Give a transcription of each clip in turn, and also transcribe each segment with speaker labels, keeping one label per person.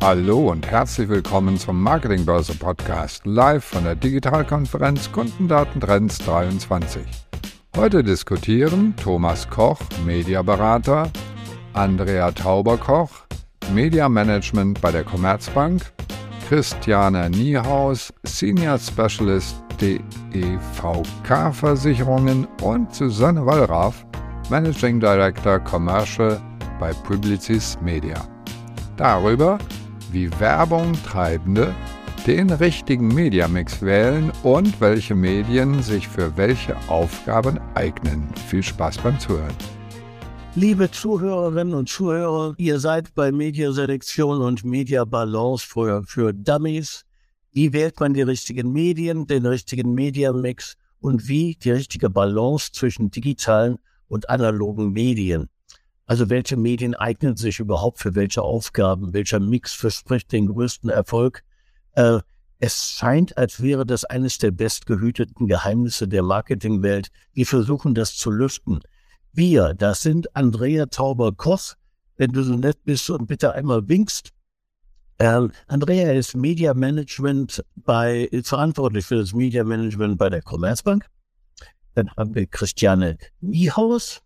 Speaker 1: Hallo und herzlich willkommen zum Marketingbörse Podcast live von der Digitalkonferenz Kundendaten Trends 23. Heute diskutieren Thomas Koch, Mediaberater, Andrea Tauberkoch, Media Management bei der Commerzbank, Christiane Niehaus, Senior Specialist DEVK Versicherungen und Susanne Wallraff, Managing Director Commercial bei Publicis Media. Darüber, wie Werbung Treibende den richtigen Mediamix wählen und welche Medien sich für welche Aufgaben eignen. Viel Spaß beim Zuhören.
Speaker 2: Liebe Zuhörerinnen und Zuhörer, ihr seid bei Mediaselektion und Media Balance für, für Dummies. Wie wählt man die richtigen Medien, den richtigen Mediamix und wie die richtige Balance zwischen digitalen und analogen Medien? Also welche Medien eignen sich überhaupt für welche Aufgaben? Welcher Mix verspricht den größten Erfolg? Äh, es scheint, als wäre das eines der bestgehüteten Geheimnisse der Marketingwelt. Wir versuchen das zu lüften. Wir, das sind Andrea Tauber-Koch, wenn du so nett bist und bitte einmal winkst. Ähm, Andrea ist Media Management bei, verantwortlich für das Media Management bei der Commerzbank. Dann haben wir Christiane Niehaus.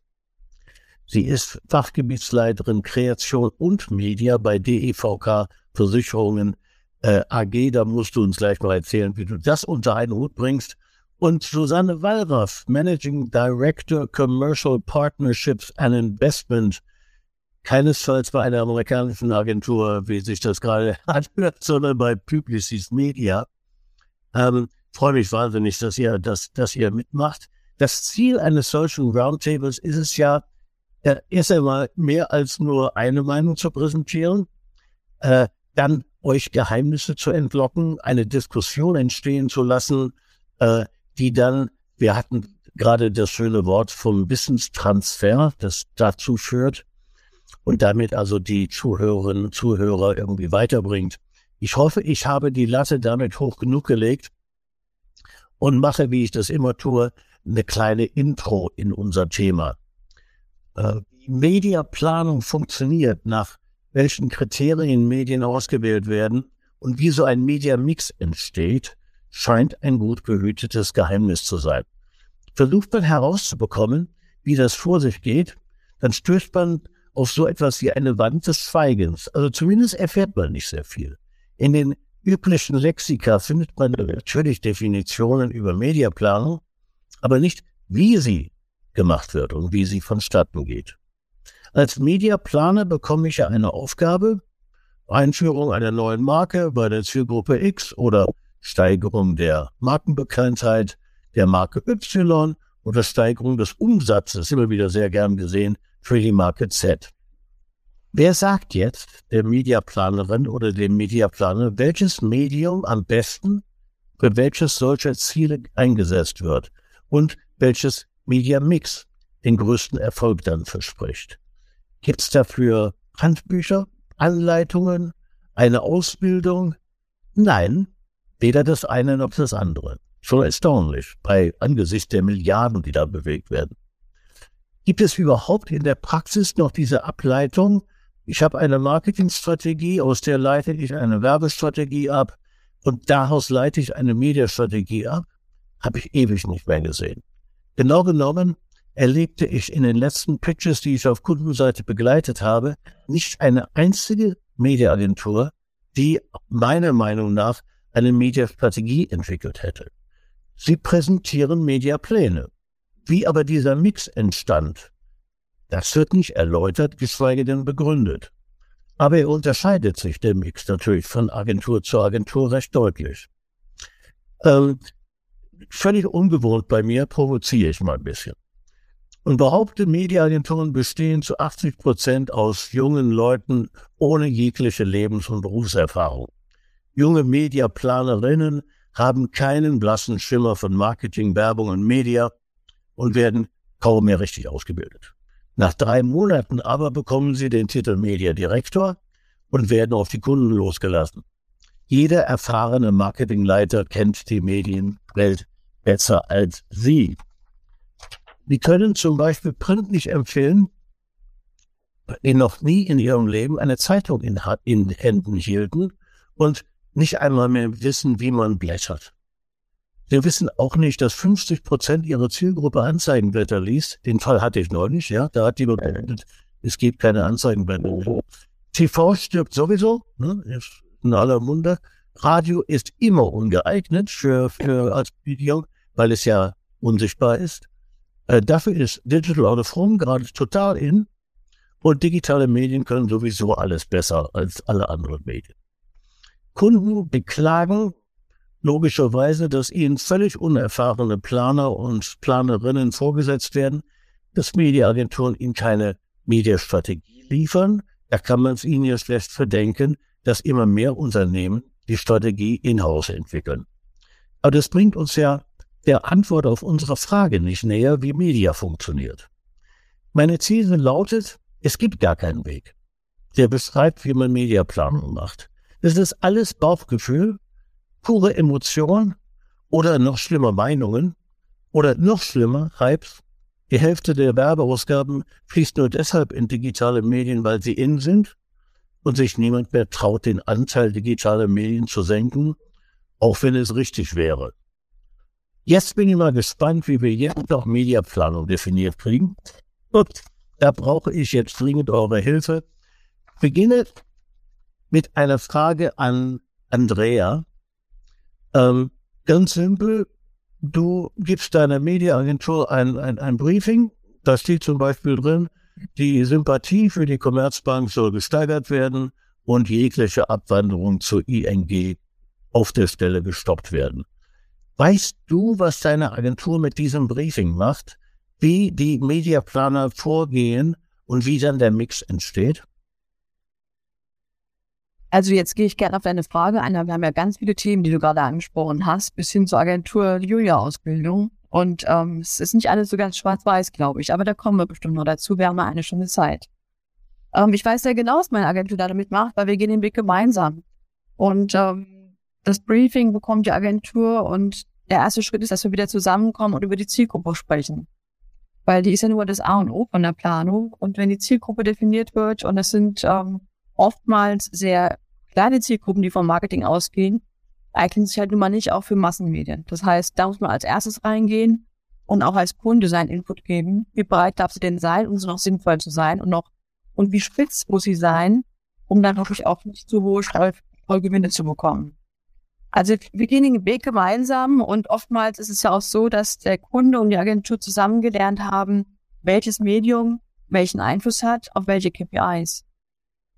Speaker 2: Sie ist Fachgebietsleiterin Kreation und Media bei DEVK Versicherungen äh, AG. Da musst du uns gleich mal erzählen, wie du das unter einen Hut bringst. Und Susanne Wallraff, Managing Director Commercial Partnerships and Investment. Keinesfalls bei einer amerikanischen Agentur, wie sich das gerade anhört, sondern bei Publicis Media. Ähm, freue mich wahnsinnig, dass ihr, dass, dass ihr mitmacht. Das Ziel eines solchen Roundtables ist es ja, äh, erst einmal mehr als nur eine Meinung zu präsentieren, äh, dann euch Geheimnisse zu entlocken, eine Diskussion entstehen zu lassen, äh, die dann, wir hatten gerade das schöne Wort vom Wissenstransfer, das dazu führt und damit also die Zuhörerinnen und Zuhörer irgendwie weiterbringt. Ich hoffe, ich habe die Latte damit hoch genug gelegt und mache, wie ich das immer tue, eine kleine Intro in unser Thema. Äh, die Mediaplanung funktioniert, nach welchen Kriterien Medien ausgewählt werden und wie so ein Media-Mix entsteht, scheint ein gut behütetes Geheimnis zu sein. Versucht man herauszubekommen, wie das vor sich geht, dann stößt man auf so etwas wie eine Wand des Schweigens. Also zumindest erfährt man nicht sehr viel. In den üblichen Lexika findet man natürlich Definitionen über Mediaplanung, aber nicht, wie sie gemacht wird und wie sie vonstatten geht. Als Mediaplaner bekomme ich ja eine Aufgabe, Einführung einer neuen Marke bei der Zielgruppe X oder Steigerung der Markenbekanntheit der Marke Y oder Steigerung des Umsatzes, immer wieder sehr gern gesehen, für die Marke Z. Wer sagt jetzt der Mediaplanerin oder dem Mediaplaner, welches Medium am besten für welches solcher Ziele eingesetzt wird und welches Media Mix den größten Erfolg dann verspricht. Gibt es dafür Handbücher, Anleitungen, eine Ausbildung? Nein, weder das eine noch das andere. Schon erstaunlich bei angesichts der Milliarden, die da bewegt werden. Gibt es überhaupt in der Praxis noch diese Ableitung? Ich habe eine Marketingstrategie, aus der leite ich eine Werbestrategie ab und daraus leite ich eine Mediastrategie ab. Habe ich ewig nicht mehr gesehen. Genau genommen erlebte ich in den letzten Pitches, die ich auf Kundenseite begleitet habe, nicht eine einzige Mediaagentur, die meiner Meinung nach eine Mediastrategie entwickelt hätte. Sie präsentieren Mediapläne. Wie aber dieser Mix entstand, das wird nicht erläutert, geschweige denn begründet. Aber er unterscheidet sich, der Mix, natürlich von Agentur zu Agentur recht deutlich. Ähm, völlig ungewohnt bei mir, provoziere ich mal ein bisschen. Und behaupte, Mediaagenturen bestehen zu 80 Prozent aus jungen Leuten ohne jegliche Lebens- und Berufserfahrung. Junge Mediaplanerinnen haben keinen blassen Schimmer von Marketing, Werbung und Media und werden kaum mehr richtig ausgebildet. Nach drei Monaten aber bekommen sie den Titel Media Direktor und werden auf die Kunden losgelassen. Jeder erfahrene Marketingleiter kennt die Medienwelt besser als Sie. Wir können zum Beispiel Print nicht empfehlen, die noch nie in ihrem Leben eine Zeitung in, in Händen hielten und nicht einmal mehr wissen, wie man blättert. Sie wissen auch nicht, dass 50 Prozent ihrer Zielgruppe Anzeigenblätter liest. Den Fall hatte ich neulich, ja. Da hat jemand beendet, es gibt keine Anzeigenblätter. TV stirbt sowieso, ne, ist in aller Munde. Radio ist immer ungeeignet für, für als Video, weil es ja unsichtbar ist. Äh, dafür ist Digital Out of Home gerade total in. Und digitale Medien können sowieso alles besser als alle anderen Medien. Kunden beklagen logischerweise, dass ihnen völlig unerfahrene Planer und Planerinnen vorgesetzt werden, dass Mediaagenturen ihnen keine Mediastrategie liefern. Da kann man es ihnen ja schlecht verdenken, dass immer mehr Unternehmen die Strategie in-house entwickeln. Aber das bringt uns ja der Antwort auf unsere Frage nicht näher, wie Media funktioniert. Meine These lautet, es gibt gar keinen Weg, der beschreibt, wie man Mediaplanung macht. Das ist alles Bauchgefühl, pure Emotion oder noch schlimmer Meinungen oder noch schlimmer Hypes. Die Hälfte der Werbeausgaben fließt nur deshalb in digitale Medien, weil sie in sind und sich niemand mehr traut, den Anteil digitaler Medien zu senken, auch wenn es richtig wäre. Jetzt bin ich mal gespannt, wie wir jetzt noch Mediaplanung definiert kriegen. Und da brauche ich jetzt dringend eure Hilfe. Beginne mit einer Frage an Andrea. Ähm, ganz simpel, du gibst deiner Mediaagentur ein, ein, ein Briefing, da steht zum Beispiel drin, die Sympathie für die Commerzbank soll gesteigert werden und jegliche Abwanderung zur ING auf der Stelle gestoppt werden. Weißt du, was deine Agentur mit diesem Briefing macht? Wie die Mediaplaner vorgehen und wie dann der Mix entsteht?
Speaker 3: Also jetzt gehe ich gerne auf deine Frage ein. Wir haben ja ganz viele Themen, die du gerade angesprochen hast, bis hin zur Agentur Julia-Ausbildung. Und ähm, es ist nicht alles so ganz schwarz-weiß, glaube ich. Aber da kommen wir bestimmt noch dazu. Wir haben eine Stunde Zeit. Ähm, ich weiß sehr genau, was meine Agentur damit macht, weil wir gehen den Weg gemeinsam. Und ähm, das Briefing bekommt die Agentur und der erste Schritt ist, dass wir wieder zusammenkommen und über die Zielgruppe sprechen. Weil die ist ja nur das A und O von der Planung. Und wenn die Zielgruppe definiert wird, und es sind ähm, oftmals sehr kleine Zielgruppen, die vom Marketing ausgehen, eignen sich halt nun mal nicht auch für Massenmedien. Das heißt, da muss man als erstes reingehen und auch als Kunde seinen Input geben. Wie breit darf sie denn sein, um so noch sinnvoll zu sein und noch, und wie spitz muss sie sein, um dann wirklich auch nicht zu hohe Streugewinne zu bekommen. Also wir gehen den Weg gemeinsam und oftmals ist es ja auch so, dass der Kunde und die Agentur zusammengelernt haben, welches Medium welchen Einfluss hat auf welche KPIs.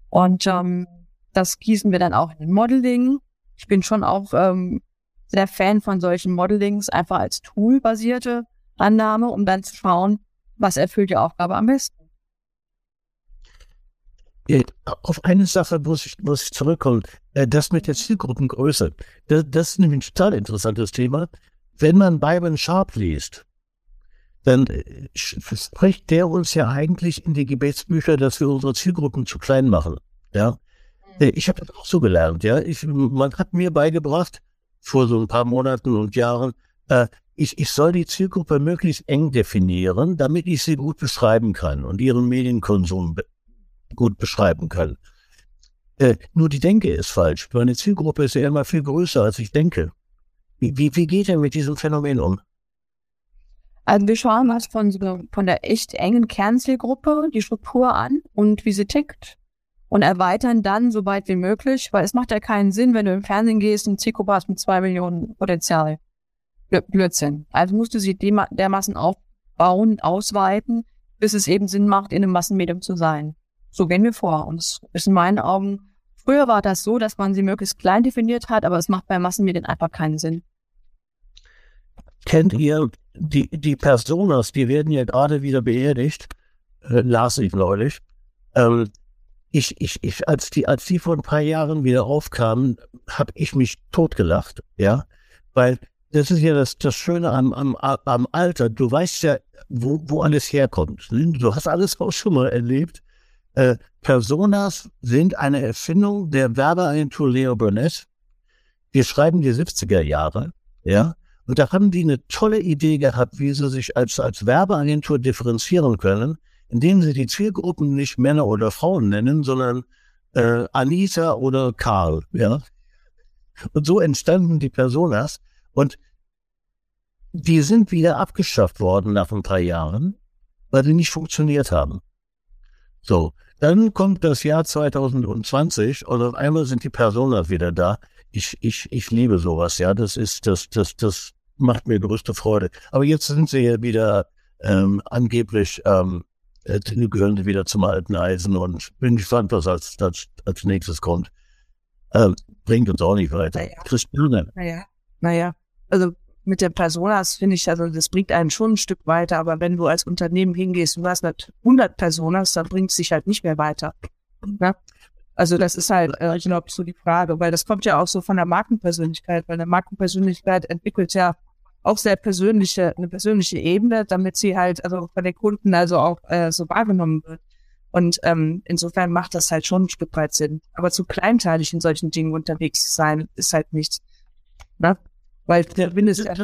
Speaker 3: Und ähm, das gießen wir dann auch in Modeling. Ich bin schon auch ähm, sehr Fan von solchen Modelings, einfach als Tool-basierte Annahme, um dann zu schauen, was erfüllt die Aufgabe am besten.
Speaker 2: Auf eine Sache muss ich, muss ich zurückkommen. Äh, das mit der Zielgruppengröße. Das, das ist nämlich ein total interessantes Thema. Wenn man Byron Sharp liest, dann äh, spricht der uns ja eigentlich in die Gebetsbücher, dass wir unsere Zielgruppen zu klein machen. Ja. Äh, ich habe das auch so gelernt, ja. Ich, man hat mir beigebracht, vor so ein paar Monaten und Jahren, äh, ich, ich soll die Zielgruppe möglichst eng definieren, damit ich sie gut beschreiben kann und ihren Medienkonsum gut beschreiben kann. Äh, nur die Denke ist falsch. Meine Zielgruppe ist ja immer viel größer, als ich denke. Wie, wie, wie geht er mit diesem Phänomen um?
Speaker 3: Also wir schauen was von, von der echt engen Kernzielgruppe, die Struktur an und wie sie tickt und erweitern dann so weit wie möglich, weil es macht ja keinen Sinn, wenn du im Fernsehen gehst und Zielgruppe hast mit zwei Millionen Potenzial. Blödsinn. Also musst du sie dermaßen aufbauen, ausweiten, bis es eben Sinn macht, in einem Massenmedium zu sein. So gehen wir vor. Und es ist in meinen Augen, früher war das so, dass man sie möglichst klein definiert hat, aber es macht bei Massenmedien einfach keinen Sinn.
Speaker 2: Kennt ihr die, die Personas, die werden ja gerade wieder beerdigt, äh, las ich neulich. Ähm, ich, ich, ich, als die, als die vor ein paar Jahren wieder aufkamen, habe ich mich totgelacht, ja, weil das ist ja das, das Schöne am, am, am Alter. Du weißt ja, wo, wo alles herkommt. Du hast alles auch schon mal erlebt. Äh, Personas sind eine Erfindung der Werbeagentur Leo Burnett. Wir schreiben die 70er Jahre, ja. Und da haben die eine tolle Idee gehabt, wie sie sich als, als Werbeagentur differenzieren können, indem sie die Zielgruppen nicht Männer oder Frauen nennen, sondern äh, Anita oder Karl, ja. Und so entstanden die Personas und die sind wieder abgeschafft worden nach ein paar Jahren, weil sie nicht funktioniert haben. So, dann kommt das Jahr 2020 und auf einmal sind die Personas wieder da. Ich, ich, ich liebe sowas, ja. Das ist, das, das, das macht mir größte Freude. Aber jetzt sind sie ja wieder ähm, angeblich ähm, äh, gehören sie wieder zum alten Eisen und bin gespannt, was als, als, als nächstes kommt. Ähm, bringt uns auch nicht weiter. Naja.
Speaker 4: Christiane. Naja, naja. Also mit der Personas finde ich, also das bringt einen schon ein Stück weiter, aber wenn du als Unternehmen hingehst, du hast nicht 100 Personas, dann bringt es dich halt nicht mehr weiter. Ne? Also das ist halt, äh, ich glaube, so die Frage, weil das kommt ja auch so von der Markenpersönlichkeit, weil eine Markenpersönlichkeit entwickelt ja auch sehr persönliche, eine persönliche Ebene, damit sie halt also von den Kunden also auch äh, so wahrgenommen wird. Und ähm, insofern macht das halt schon ein Stück weit Sinn. Aber zu kleinteilig in solchen Dingen unterwegs sein, ist halt nichts. Ne? Weil der ist ja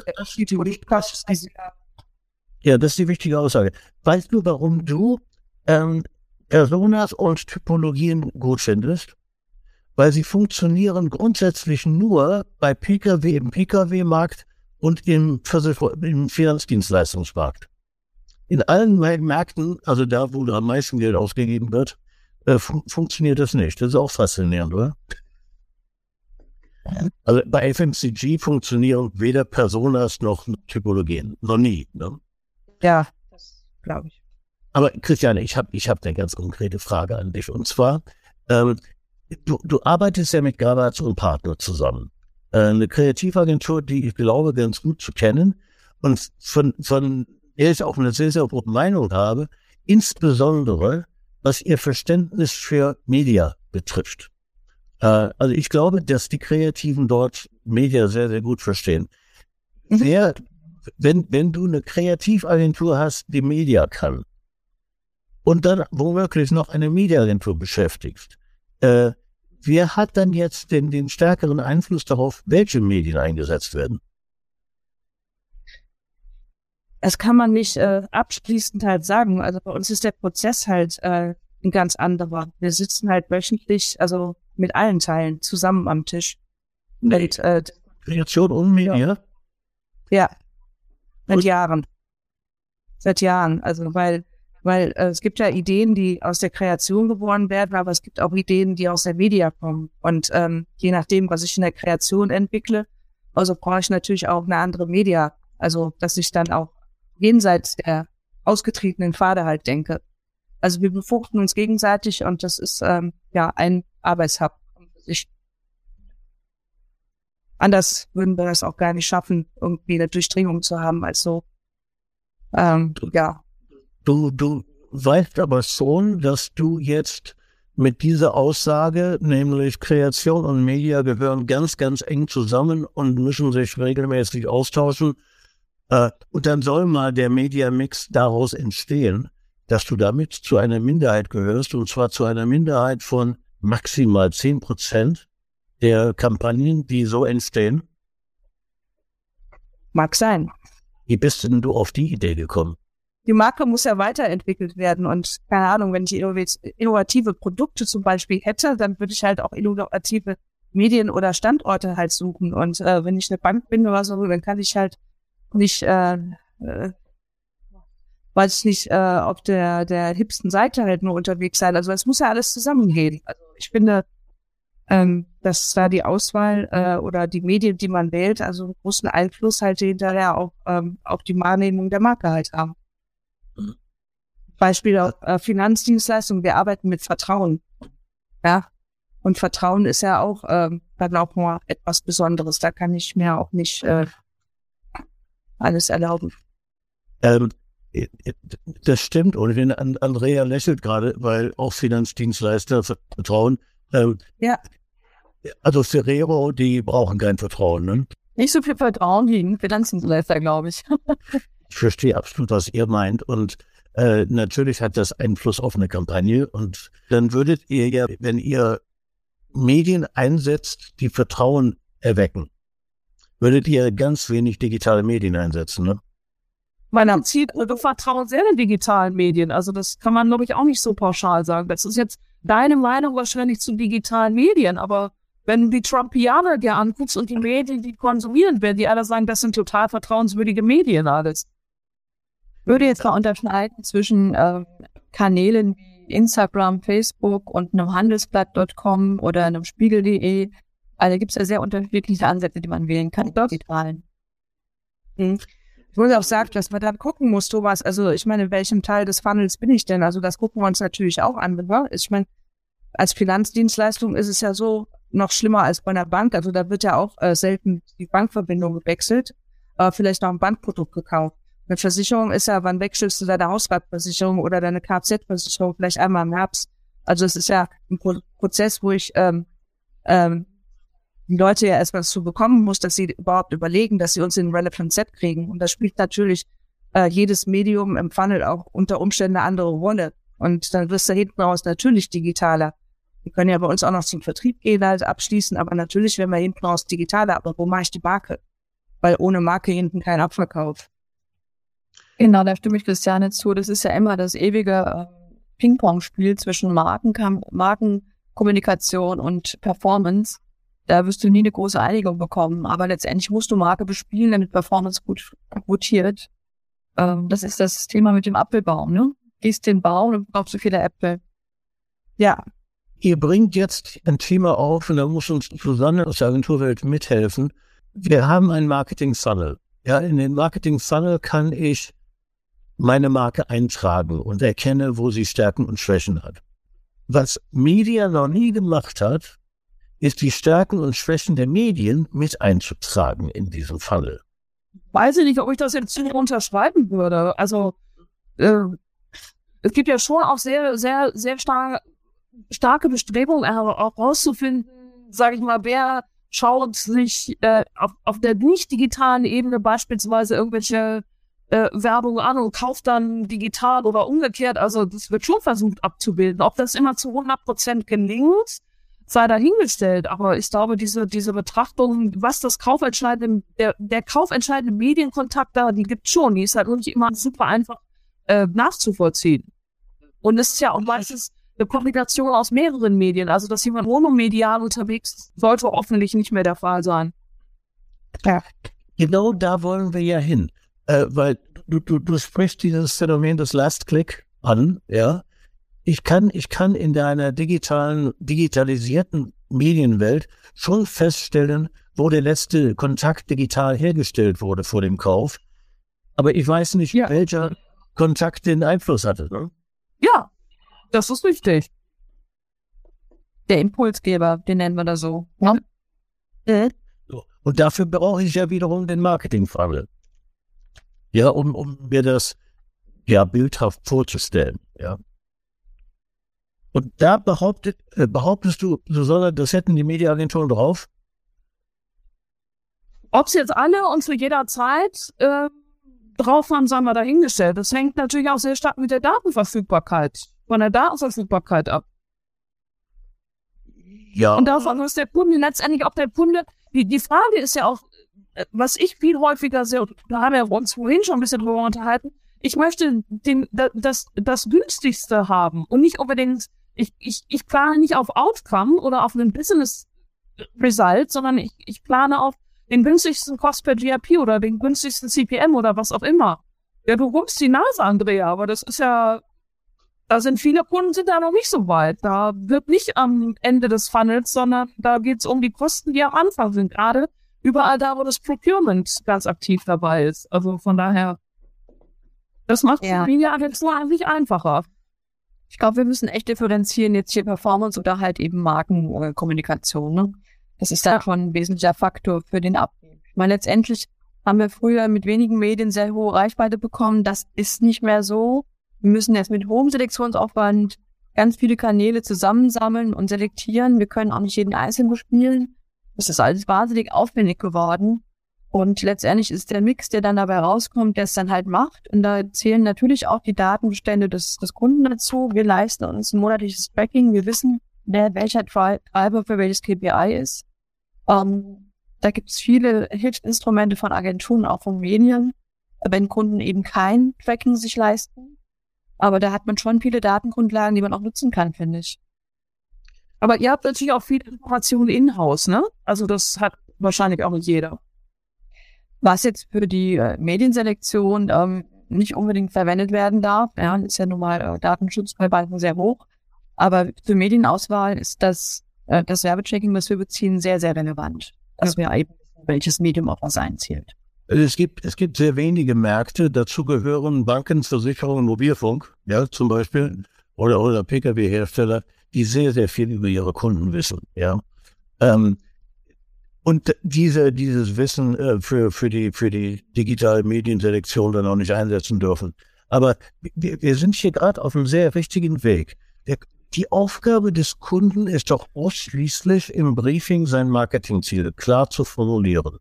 Speaker 2: Ja, das ist die wichtige Aussage. Weißt du, warum du ähm, Personas und Typologien gut findest? Weil sie funktionieren grundsätzlich nur bei Pkw im Pkw-Markt und im, im Finanzdienstleistungsmarkt. In allen Märkten, also da, wo am meisten Geld ausgegeben wird, äh, fun funktioniert das nicht. Das ist auch faszinierend, oder? Also bei FMCG funktionieren weder Personas noch Typologien. Noch nie. Ne?
Speaker 4: Ja, das glaube ich.
Speaker 2: Aber Christiane, ich habe ich hab eine ganz konkrete Frage an dich. Und zwar, ähm, du, du arbeitest ja mit Gravatz und Partner zusammen. Äh, eine Kreativagentur, die ich glaube, ganz gut zu kennen und von, von der ich auch eine sehr, sehr gute Meinung habe, insbesondere was ihr Verständnis für Media betrifft. Äh, also ich glaube, dass die Kreativen dort Media sehr, sehr gut verstehen. Mhm. Wer, wenn, wenn du eine Kreativagentur hast, die Media kann und dann womöglich noch eine Mediaagentur beschäftigst, äh, wer hat dann jetzt den, den stärkeren Einfluss darauf, welche Medien eingesetzt werden?
Speaker 4: Das kann man nicht äh, abschließend halt sagen. Also bei uns ist der Prozess halt äh, ein ganz anderer. Wir sitzen halt wöchentlich, also mit allen Teilen zusammen am Tisch.
Speaker 2: Mit, äh, Kreation und Media?
Speaker 4: Ja. ja. Seit und? Jahren. Seit Jahren. Also weil weil äh, es gibt ja Ideen, die aus der Kreation geboren werden, aber es gibt auch Ideen, die aus der Media kommen. Und ähm, je nachdem, was ich in der Kreation entwickle, also brauche ich natürlich auch eine andere Media. Also, dass ich dann auch jenseits der ausgetretenen Pfade halt denke. Also wir befruchten uns gegenseitig und das ist ähm, ja ein Arbeitshub. Ich, anders würden wir das auch gar nicht schaffen, irgendwie eine Durchdringung zu haben als so. Ähm, ja,
Speaker 2: Du, du weißt aber schon, dass du jetzt mit dieser Aussage, nämlich Kreation und Media gehören ganz, ganz eng zusammen und müssen sich regelmäßig austauschen. Äh, und dann soll mal der Media-Mix daraus entstehen, dass du damit zu einer Minderheit gehörst, und zwar zu einer Minderheit von maximal zehn Prozent der Kampagnen, die so entstehen.
Speaker 4: Mag sein.
Speaker 2: Wie bist denn du auf die Idee gekommen?
Speaker 4: die Marke muss ja weiterentwickelt werden. Und keine Ahnung, wenn ich innovative Produkte zum Beispiel hätte, dann würde ich halt auch innovative Medien oder Standorte halt suchen. Und äh, wenn ich eine Bank bin oder so, dann kann ich halt nicht, äh, äh, weiß ich nicht, äh, auf der, der hipsten Seite halt nur unterwegs sein. Also es muss ja alles zusammengehen. Also ich finde, ähm, dass da die Auswahl äh, oder die Medien, die man wählt, also einen großen Einfluss halt hinterher auch ähm, auf die Wahrnehmung der Marke halt haben. Beispiel äh, Finanzdienstleistungen, wir arbeiten mit Vertrauen. Ja. Und Vertrauen ist ja auch ähm, dann auch mal etwas Besonderes. Da kann ich mir auch nicht äh, alles erlauben.
Speaker 2: Ähm, äh, das stimmt. Und wenn Andrea lächelt gerade, weil auch Finanzdienstleister vertrauen. Ähm,
Speaker 4: ja.
Speaker 2: Also Ferrero, die brauchen kein Vertrauen, ne?
Speaker 4: Nicht so viel Vertrauen wie ein Finanzdienstleister, glaube ich.
Speaker 2: ich verstehe absolut, was ihr meint. Und äh, natürlich hat das Einfluss auf eine Kampagne und dann würdet ihr ja, wenn ihr Medien einsetzt, die Vertrauen erwecken, würdet ihr ganz wenig digitale Medien einsetzen, ne?
Speaker 5: Meine Zielgruppe vertrauen sehr den digitalen Medien. Also das kann man, glaube ich, auch nicht so pauschal sagen. Das ist jetzt deine Meinung wahrscheinlich zu digitalen Medien, aber wenn du die Trumpianer dir anguckst und die Medien, die konsumieren werden, die alle sagen, das sind total vertrauenswürdige Medien alles.
Speaker 3: Ich würde jetzt mal unterscheiden zwischen äh, Kanälen wie Instagram, Facebook und einem Handelsblatt.com oder einem Spiegel.de. Also gibt es ja sehr unterschiedliche Ansätze, die man wählen kann, digitalen.
Speaker 5: Hm. Ich würde auch sagen, dass man dann gucken muss, Thomas, also ich meine, in welchem Teil des Funnels bin ich denn? Also das gucken wir uns natürlich auch an. Ne? Ich meine, als Finanzdienstleistung ist es ja so noch schlimmer als bei einer Bank. Also da wird ja auch äh, selten die Bankverbindung gewechselt, äh, vielleicht noch ein Bankprodukt gekauft. Eine Versicherung ist ja, wann wechselst du deine Hausratversicherung oder deine Kfz-Versicherung vielleicht einmal im Herbst. Also es ist ja ein Pro Prozess, wo ich ähm, ähm, die Leute ja erstmal zu bekommen muss, dass sie überhaupt überlegen, dass sie uns in Relevant Set kriegen. Und da spielt natürlich äh, jedes Medium im Funnel auch unter Umständen eine andere Rolle. Und dann wirst du hinten raus natürlich digitaler. Wir können ja bei uns auch noch zum Vertrieb gehen, halt abschließen, aber natürlich werden wir hinten raus digitaler. Aber wo mache ich die Marke? Weil ohne Marke hinten kein Abverkauf.
Speaker 3: Genau, da stimme ich Christiane zu. Das ist ja immer das ewige äh, Ping-Pong-Spiel zwischen Marken, Markenkommunikation und Performance. Da wirst du nie eine große Einigung bekommen. Aber letztendlich musst du Marke bespielen, damit Performance gut rotiert. Ähm, das ist das Thema mit dem Apfelbaum, ne? Gehst den Baum und brauchst so viele Äpfel.
Speaker 2: Ja. Ihr bringt jetzt ein Thema auf und da muss uns Susanne aus der Agenturwelt mithelfen. Wir haben einen Marketing Funnel. Ja, in den Marketing Funnel kann ich meine Marke eintragen und erkenne, wo sie Stärken und Schwächen hat. Was Media noch nie gemacht hat, ist die Stärken und Schwächen der Medien mit einzutragen in diesem Funnel.
Speaker 5: Weiß ich nicht, ob ich das jetzt unterschreiben würde. Also äh, es gibt ja schon auch sehr, sehr, sehr star starke Bestrebungen herauszufinden, sage ich mal, wer schaut sich äh, auf, auf der nicht digitalen Ebene beispielsweise irgendwelche äh, Werbung an und kauft dann digital oder umgekehrt. Also das wird schon versucht abzubilden. Ob das immer zu 100 Prozent gelingt, sei dahingestellt. Aber ich glaube, diese, diese Betrachtung, was das kaufentscheidende, der, der kaufentscheidende Medienkontakt da, die gibt schon. Die ist halt nicht immer super einfach äh, nachzuvollziehen. Und es ist ja auch meistens eine Kombination aus mehreren Medien. Also, dass jemand monomedial unterwegs ist, sollte hoffentlich nicht mehr der Fall sein.
Speaker 2: Ja, genau da wollen wir ja hin. Äh, weil du, du, du sprichst dieses Phänomen des Last Click an, ja ich kann, ich kann in deiner digitalen, digitalisierten Medienwelt schon feststellen, wo der letzte Kontakt digital hergestellt wurde vor dem Kauf. Aber ich weiß nicht, ja. welcher Kontakt den Einfluss hatte. Ne?
Speaker 5: Ja, das ist richtig.
Speaker 3: Der Impulsgeber, den nennen wir da so.
Speaker 2: Ja. Äh? Und dafür brauche ich ja wiederum den Marketingfunnel. Ja, um, um mir das ja bildhaft vorzustellen. Ja. Und da behauptet, äh, behauptest du, Susanne, das hätten die Mediaagenturen drauf?
Speaker 5: Ob es jetzt alle und zu jeder Zeit äh, drauf haben, sagen wir dahingestellt. Das hängt natürlich auch sehr stark mit der Datenverfügbarkeit, von der Datenverfügbarkeit ab. Ja. Und davon ist der Kunde letztendlich auch der Kunde. Die, die Frage ist ja auch, äh, was ich viel häufiger sehe, da haben wir uns vorhin schon ein bisschen drüber unterhalten, ich möchte den, das, das günstigste haben und nicht unbedingt ich, ich, ich plane nicht auf Outcome oder auf einen Business Result, sondern ich, ich plane auf den günstigsten Cost per GRP oder den günstigsten CPM oder was auch immer. Ja, du rupst die Nase, Andrea, aber das ist ja, da sind viele Kunden sind da noch nicht so weit. Da wird nicht am Ende des Funnels, sondern da geht's um die Kosten, die am Anfang sind. Gerade überall da, wo das Procurement ganz aktiv dabei ist. Also von daher, das macht ja. Media Agentur eigentlich einfacher.
Speaker 3: Ich glaube, wir müssen echt differenzieren jetzt hier Performance oder halt eben Markenkommunikation. Ne? Das ist da schon ein wesentlicher Faktor für den Abnehmen. Ich meine, letztendlich haben wir früher mit wenigen Medien sehr hohe Reichweite bekommen. Das ist nicht mehr so. Wir müssen jetzt mit hohem Selektionsaufwand ganz viele Kanäle zusammensammeln und selektieren. Wir können auch nicht jeden einzelnen bespielen. Das ist alles wahnsinnig aufwendig geworden. Und letztendlich ist der Mix, der dann dabei rauskommt, der es dann halt macht. Und da zählen natürlich auch die Datenbestände des, des Kunden dazu. Wir leisten uns ein monatliches Tracking. Wir wissen, wer, welcher Treiber für welches KPI ist. Ähm, da gibt es viele Hilfsinstrumente von Agenturen, auch von Medien. wenn Kunden eben kein Tracking sich leisten. Aber da hat man schon viele Datengrundlagen, die man auch nutzen kann, finde ich.
Speaker 5: Aber ihr habt natürlich auch viele Informationen in-house, ne? Also das hat wahrscheinlich auch nicht jeder.
Speaker 3: Was jetzt für die äh, Medienselektion ähm, nicht unbedingt verwendet werden darf, ja, ist ja nun mal äh, Datenschutz bei Banken sehr hoch. Aber für Medienauswahl ist das, äh, das Werbechecking, was wir beziehen, sehr, sehr relevant. Dass ja. wir eben welches Medium auf was einzielt.
Speaker 2: Es gibt, es gibt sehr wenige Märkte, dazu gehören Banken, Versicherungen, Mobilfunk, ja, zum Beispiel, oder, oder Pkw-Hersteller, die sehr, sehr viel über ihre Kunden wissen, ja. Ähm, und diese, dieses Wissen äh, für, für, die, für die digitale Medienselektion dann auch nicht einsetzen dürfen. Aber wir, wir sind hier gerade auf einem sehr richtigen Weg. Der, die Aufgabe des Kunden ist doch ausschließlich im Briefing sein Marketingziel klar zu formulieren.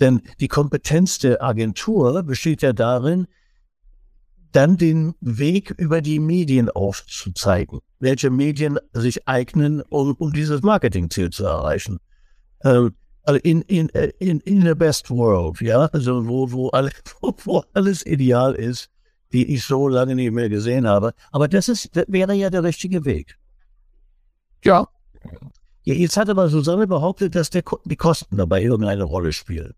Speaker 2: Denn die Kompetenz der Agentur besteht ja darin, dann den Weg über die Medien aufzuzeigen, welche Medien sich eignen, um, um dieses Marketingziel zu erreichen. Ähm, also in, in, in, in the best world, ja, also wo, wo, alle, wo alles ideal ist, die ich so lange nicht mehr gesehen habe. Aber das ist, das wäre ja der richtige Weg.
Speaker 5: Ja.
Speaker 2: ja jetzt hat aber Susanne behauptet, dass der, die Kosten dabei irgendeine Rolle spielen.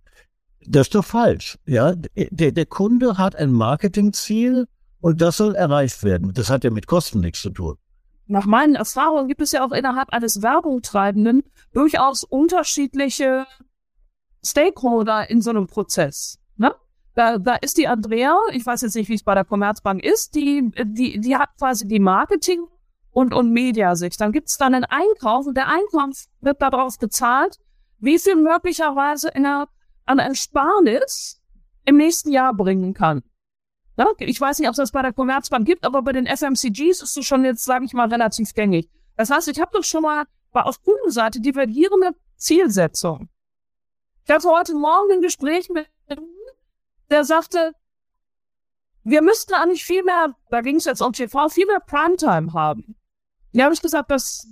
Speaker 2: Das ist doch falsch. Ja, der, der Kunde hat ein Marketingziel und das soll erreicht werden. Das hat ja mit Kosten nichts zu tun.
Speaker 5: Nach meinen Erfahrungen gibt es ja auch innerhalb eines Werbungtreibenden durchaus unterschiedliche Stakeholder in so einem Prozess. Ne? Da, da ist die Andrea, ich weiß jetzt nicht, wie es bei der Commerzbank ist, die, die, die hat quasi die Marketing- und, und Mediasicht. Dann gibt es dann einen Einkauf und der Einkauf wird darauf bezahlt, wie viel möglicherweise in einer an Ersparnis im nächsten Jahr bringen kann. Ja, ich weiß nicht, ob es das bei der Commerzbank gibt, aber bei den FMCGs ist es schon jetzt, sage ich mal, relativ gängig. Das heißt, ich habe doch schon mal auf Kundenseite divergierende Zielsetzung. Ich hatte heute Morgen ein Gespräch mit der sagte, wir müssten eigentlich viel mehr, da ging es jetzt um TV, viel mehr Primetime haben. Da habe ich gesagt, das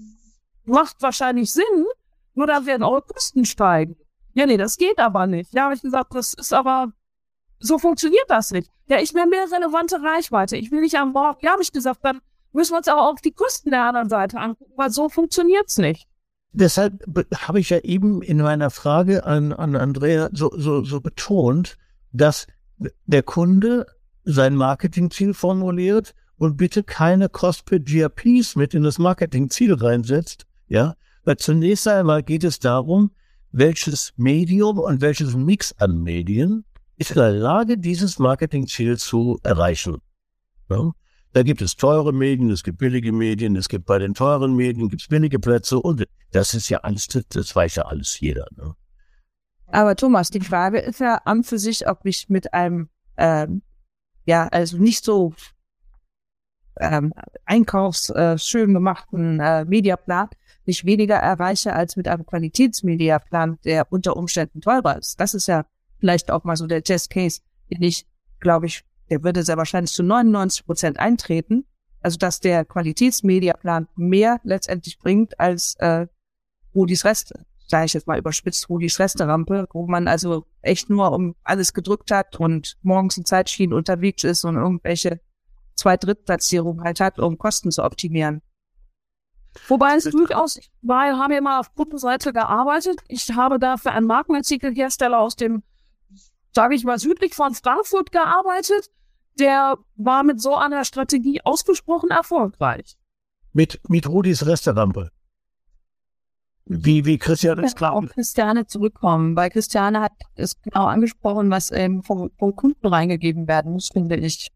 Speaker 5: macht wahrscheinlich Sinn, nur da werden eure Kosten steigen. Ja, nee, das geht aber nicht. Ja, habe ich gesagt, das ist aber, so funktioniert das nicht. Ja, ich will mehr relevante Reichweite. Ich will nicht am Morgen. Ja, habe ich gesagt, dann müssen wir uns auch auf die Kosten der anderen Seite angucken, weil so funktioniert's nicht.
Speaker 2: Deshalb habe ich ja eben in meiner Frage an, an Andrea so, so, so betont, dass der Kunde sein Marketingziel formuliert und bitte keine Cost per GRPs mit in das Marketingziel reinsetzt, ja, weil zunächst einmal geht es darum, welches Medium und welches Mix an Medien ist in der Lage, dieses Marketingziel zu erreichen. Ja? Da gibt es teure Medien, es gibt billige Medien, es gibt bei den teuren Medien gibt's billige Plätze und das ist ja alles, das weiß ja alles jeder. Ne?
Speaker 5: Aber Thomas, die Frage ist ja an für sich, ob ich mit einem, ähm, ja, also nicht so ähm, einkaufs äh, gemachten äh, Mediaplan nicht weniger erreiche als mit einem Qualitätsmediaplan, der unter Umständen teurer ist. Das ist ja vielleicht auch mal so der Test Case, den ich, glaube ich, der würde sehr wahrscheinlich zu 99 Prozent eintreten. Also dass der Qualitätsmediaplan mehr letztendlich bringt als äh, Rudis Reste. Sage ich jetzt mal überspitzt, Rudis Resterampe, wo man also echt nur um alles gedrückt hat und morgens in Zeitschienen unterwegs ist und irgendwelche Zwei-Drittplatzierungen halt hat, um Kosten zu optimieren. Wobei es durchaus, ich war, habe ja mal auf Kundenseite gearbeitet. Ich habe da für einen Markenartikelhersteller aus dem, sage ich mal, südlich von Frankfurt gearbeitet. Der war mit so einer Strategie ausgesprochen erfolgreich.
Speaker 2: Mit, mit Rudis Resterampe. Wie, wie Christiane
Speaker 3: es klar. Auf Christiane zurückkommen, weil Christiane hat es genau angesprochen, was ähm, vom, vom Kunden reingegeben werden muss, finde ich.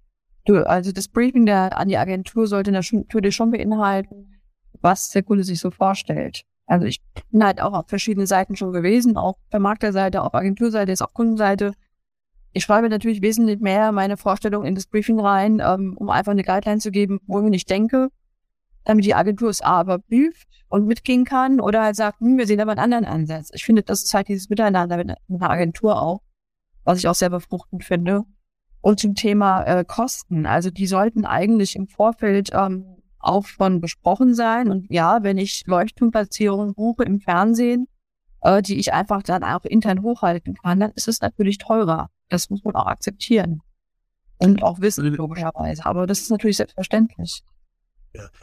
Speaker 3: Du, also das Briefing der, an die Agentur sollte natürlich schon beinhalten, was der Kunde sich so vorstellt. Also ich bin halt auch auf verschiedene Seiten schon gewesen, auch Vermarkterseite, auf Agenturseite, ist auch Kundenseite. Ich schreibe natürlich wesentlich mehr meine Vorstellung in das Briefing rein, ähm, um einfach eine Guideline zu geben, wohin ich denke, damit die Agentur es A überprüft und mitgehen kann oder halt sagt, hm, wir sehen aber einen anderen Ansatz. Ich finde, das ist halt dieses Miteinander mit einer Agentur auch, was ich auch sehr befruchtend finde. Und zum Thema äh, Kosten. Also die sollten eigentlich im Vorfeld ähm, auch schon besprochen sein. Und ja, wenn ich Leuchtturmplatzierungen buche im Fernsehen, äh, die ich einfach dann auch intern hochhalten kann, dann ist es natürlich teurer. Das muss man auch akzeptieren. Und auch wissen, logischerweise. Aber das ist natürlich selbstverständlich.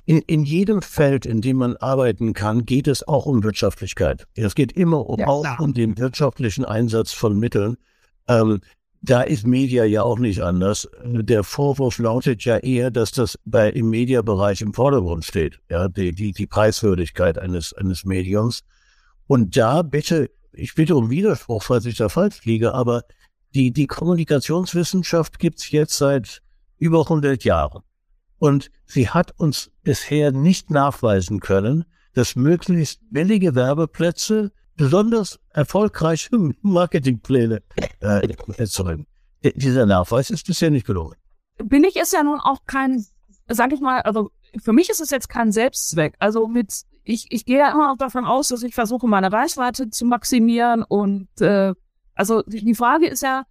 Speaker 2: In, in jedem Feld, in dem man arbeiten kann, geht es auch um Wirtschaftlichkeit. Es geht immer um,
Speaker 3: Ja,
Speaker 2: auch um den wirtschaftlichen Einsatz von Mitteln. Ähm, da ist Media ja auch nicht anders. Der Vorwurf lautet ja eher, dass das bei, im Mediabereich im Vordergrund steht. Ja, die, die, die Preiswürdigkeit eines, eines Mediums. Und da bitte, ich bitte um Widerspruch, falls ich da falsch liege, aber die, die Kommunikationswissenschaft gibt's jetzt seit über 100 Jahren. Und sie hat uns bisher nicht nachweisen können, dass möglichst billige Werbeplätze besonders erfolgreiche Marketingpläne äh, erzeugen. Dieser Nachweis ist bisher nicht gelungen.
Speaker 5: billig ist ja nun auch kein, sag ich mal, also für mich ist es jetzt kein Selbstzweck. Also mit, ich, ich gehe ja immer auch davon aus, dass ich versuche, meine Reichweite zu maximieren und äh, also die Frage ist ja,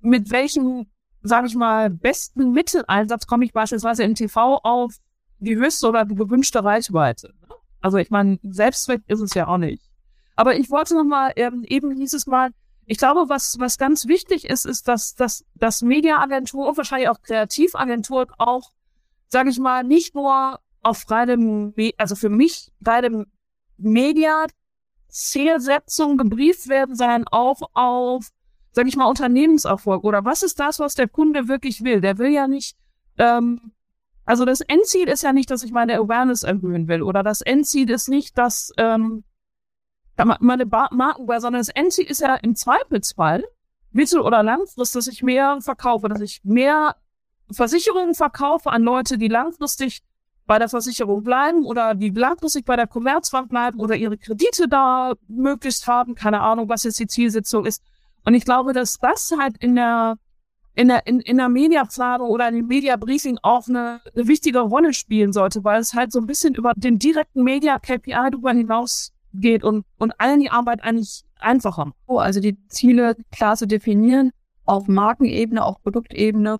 Speaker 5: mit welchem, sage ich mal, besten Mitteleinsatz komme ich beispielsweise im TV auf die höchste oder die gewünschte Reichweite. Also ich meine, Selbstzweck ist es ja auch nicht. Aber ich wollte noch mal ähm, eben dieses Mal, ich glaube, was was ganz wichtig ist, ist, dass dass dass Mediaagenturen und wahrscheinlich auch Kreativagenturen auch, sage ich mal, nicht nur auf Me- also für mich reinem Media Zielsetzung gebrieft werden, sondern auch auf, sage ich mal, Unternehmenserfolg oder was ist das, was der Kunde wirklich will? Der will ja nicht, ähm, also das Endziel ist ja nicht, dass ich meine Awareness erhöhen will oder das Endziel ist nicht, dass ähm, meine ba Markenwear, sondern das Endziel ist ja im Zweifelsfall mittel- oder langfristig, dass ich mehr verkaufe, dass ich mehr Versicherungen verkaufe an Leute, die langfristig bei der Versicherung bleiben oder die langfristig bei der Commerzbank bleiben oder ihre Kredite da möglichst haben, keine Ahnung, was jetzt die Zielsetzung ist. Und ich glaube, dass das halt in der in der in, in der Mediaplanung oder in dem Mediabriefing auch eine, eine wichtige Rolle spielen sollte, weil es halt so ein bisschen über den direkten Media KPI darüber hinaus geht und und allen die Arbeit eigentlich einfacher.
Speaker 3: Oh, also die Ziele klar zu definieren, auf Markenebene, auf Produktebene,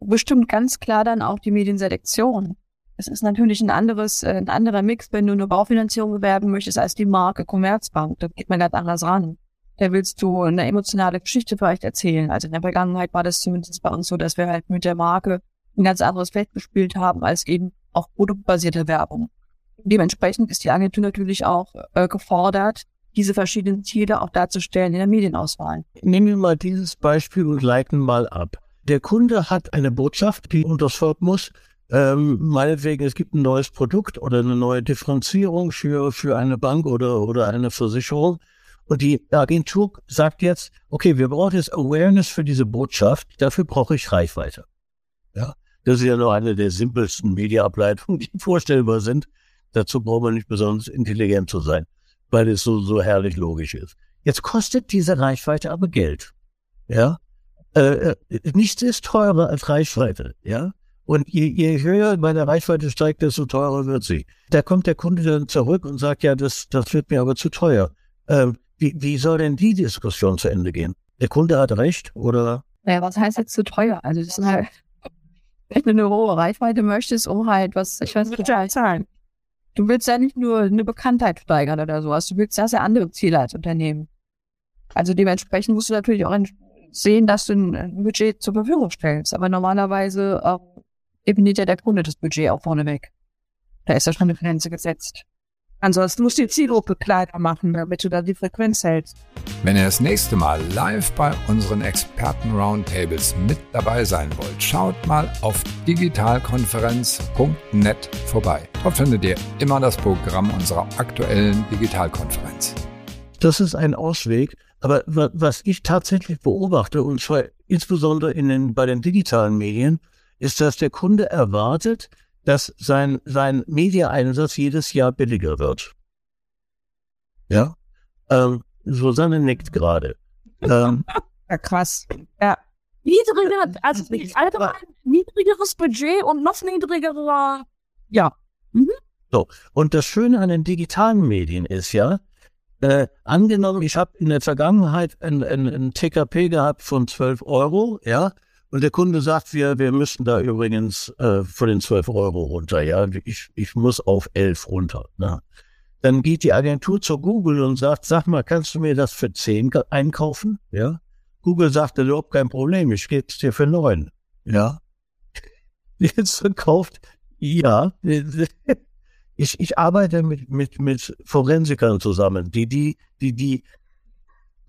Speaker 3: bestimmt ganz klar dann auch die Medienselektion. Es ist natürlich ein anderes, äh, ein anderer Mix, wenn du eine Baufinanzierung bewerben möchtest als die Marke Commerzbank. Da geht man ganz anders ran. Da willst du eine emotionale Geschichte vielleicht erzählen. Also in der Vergangenheit war das zumindest bei uns so, dass wir halt mit der Marke ein ganz anderes Feld gespielt haben als eben auch produktbasierte Werbung. Dementsprechend ist die Agentur natürlich auch äh, gefordert, diese verschiedenen Ziele auch darzustellen in der Medienauswahl.
Speaker 2: Nehmen wir mal dieses Beispiel und leiten mal ab. Der Kunde hat eine Botschaft, die unters Volk muss. Ähm, meinetwegen, es gibt ein neues Produkt oder eine neue Differenzierung für, für eine Bank oder, oder eine Versicherung. Und die Agentur sagt jetzt, okay, wir brauchen jetzt Awareness für diese Botschaft, dafür brauche ich Reichweite. Ja, das ist ja nur eine der simpelsten Mediaableitungen, die vorstellbar sind. Dazu braucht man nicht besonders intelligent zu sein, weil es so, so herrlich logisch ist. Jetzt kostet diese Reichweite aber Geld. Ja, äh, äh, nichts ist teurer als Reichweite. Ja, und je, je höher meine Reichweite steigt, desto teurer wird sie. Da kommt der Kunde dann zurück und sagt, ja, das, das wird mir aber zu teuer. Ähm, wie, wie soll denn die Diskussion zu Ende gehen? Der Kunde hat recht oder?
Speaker 3: Naja, was heißt jetzt zu teuer? Also das ist halt, wenn du eine hohe Reichweite möchtest, um halt was, ich weiß nicht,
Speaker 5: Zahlen.
Speaker 3: du willst ja nicht nur eine Bekanntheit steigern oder sowas, du willst ja sehr andere Ziele als Unternehmen. Also dementsprechend musst du natürlich auch sehen, dass du ein Budget zur Verfügung stellst. Aber normalerweise äh, definiert ja der Kunde das Budget auch vorneweg. Da ist ja schon eine Grenze gesetzt.
Speaker 5: Ansonsten musst du die Zielgruppe kleiner machen, damit du da die Frequenz hältst.
Speaker 1: Wenn ihr das nächste Mal live bei unseren Experten-Roundtables mit dabei sein wollt, schaut mal auf digitalkonferenz.net vorbei. Dort findet ihr immer das Programm unserer aktuellen Digitalkonferenz.
Speaker 2: Das ist ein Ausweg. Aber wa- was ich tatsächlich beobachte, und zwar insbesondere in den, bei den digitalen Medien, ist, dass der Kunde erwartet, dass sein, sein Mediaeinsatz jedes Jahr billiger wird. Ja? Ähm, Susanne nickt gerade. Ähm,
Speaker 5: Ja, krass. Ja. Niedriger, also allgemein niedrigeres Budget und noch niedrigerer, ja.
Speaker 2: Und das Schöne an den digitalen Medien ist ja, äh, angenommen, ich habe in der Vergangenheit ein, ein, ein TKP gehabt von 12 Euro, ja, und der Kunde sagt, wir, wir müssen da übrigens äh, von den 12 Euro runter, ja, ich, ich muss auf 11 runter. Ne? Dann geht die Agentur zu Google und sagt, sag mal, kannst du mir das für 10 einkaufen? Ja. Google sagt, überhaupt kein Problem, ich gebe es dir für 9. Ja. Jetzt verkauft, ja. Ich, ich arbeite mit, mit, mit Forensikern zusammen, die, die, die, die,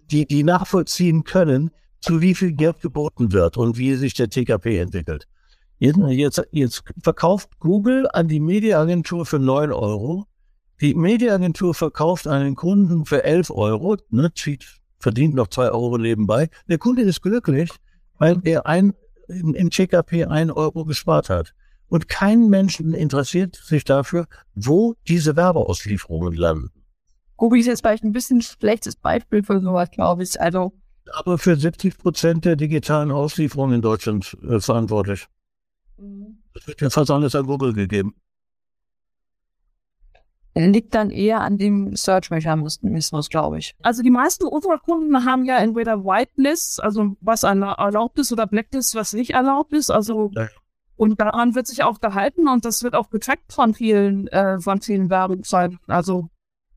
Speaker 2: die, die nachvollziehen können, zu wie viel Geld geboten wird und wie sich der TKP entwickelt. Jetzt, jetzt, jetzt verkauft Google an die Mediaagentur für 9 Euro. Die Mediaagentur verkauft den Kunden für 11 Euro, ne, verdient noch 2 Euro nebenbei. Der Kunde ist glücklich, weil er ein, im, im TKP 1 Euro gespart hat. Und kein Mensch interessiert sich dafür, wo diese Werbeauslieferungen landen.
Speaker 3: Google ist jetzt vielleicht ein bisschen schlechtes Beispiel für sowas, glaube ich. Also
Speaker 2: aber für 70 Prozent der digitalen Auslieferung in Deutschland äh, verantwortlich. Mhm. Das wird ja fast alles an Google gegeben.
Speaker 3: Liegt dann eher an dem Search-Mechanismus, glaube ich.
Speaker 5: Also die meisten unserer Kunden haben ja entweder Whitelists, also was erlaubt ist, oder Blacklists, was nicht erlaubt ist. Also ja. und daran wird sich auch gehalten und das wird auch getrackt von vielen, äh, von vielen Werbezeiten. Also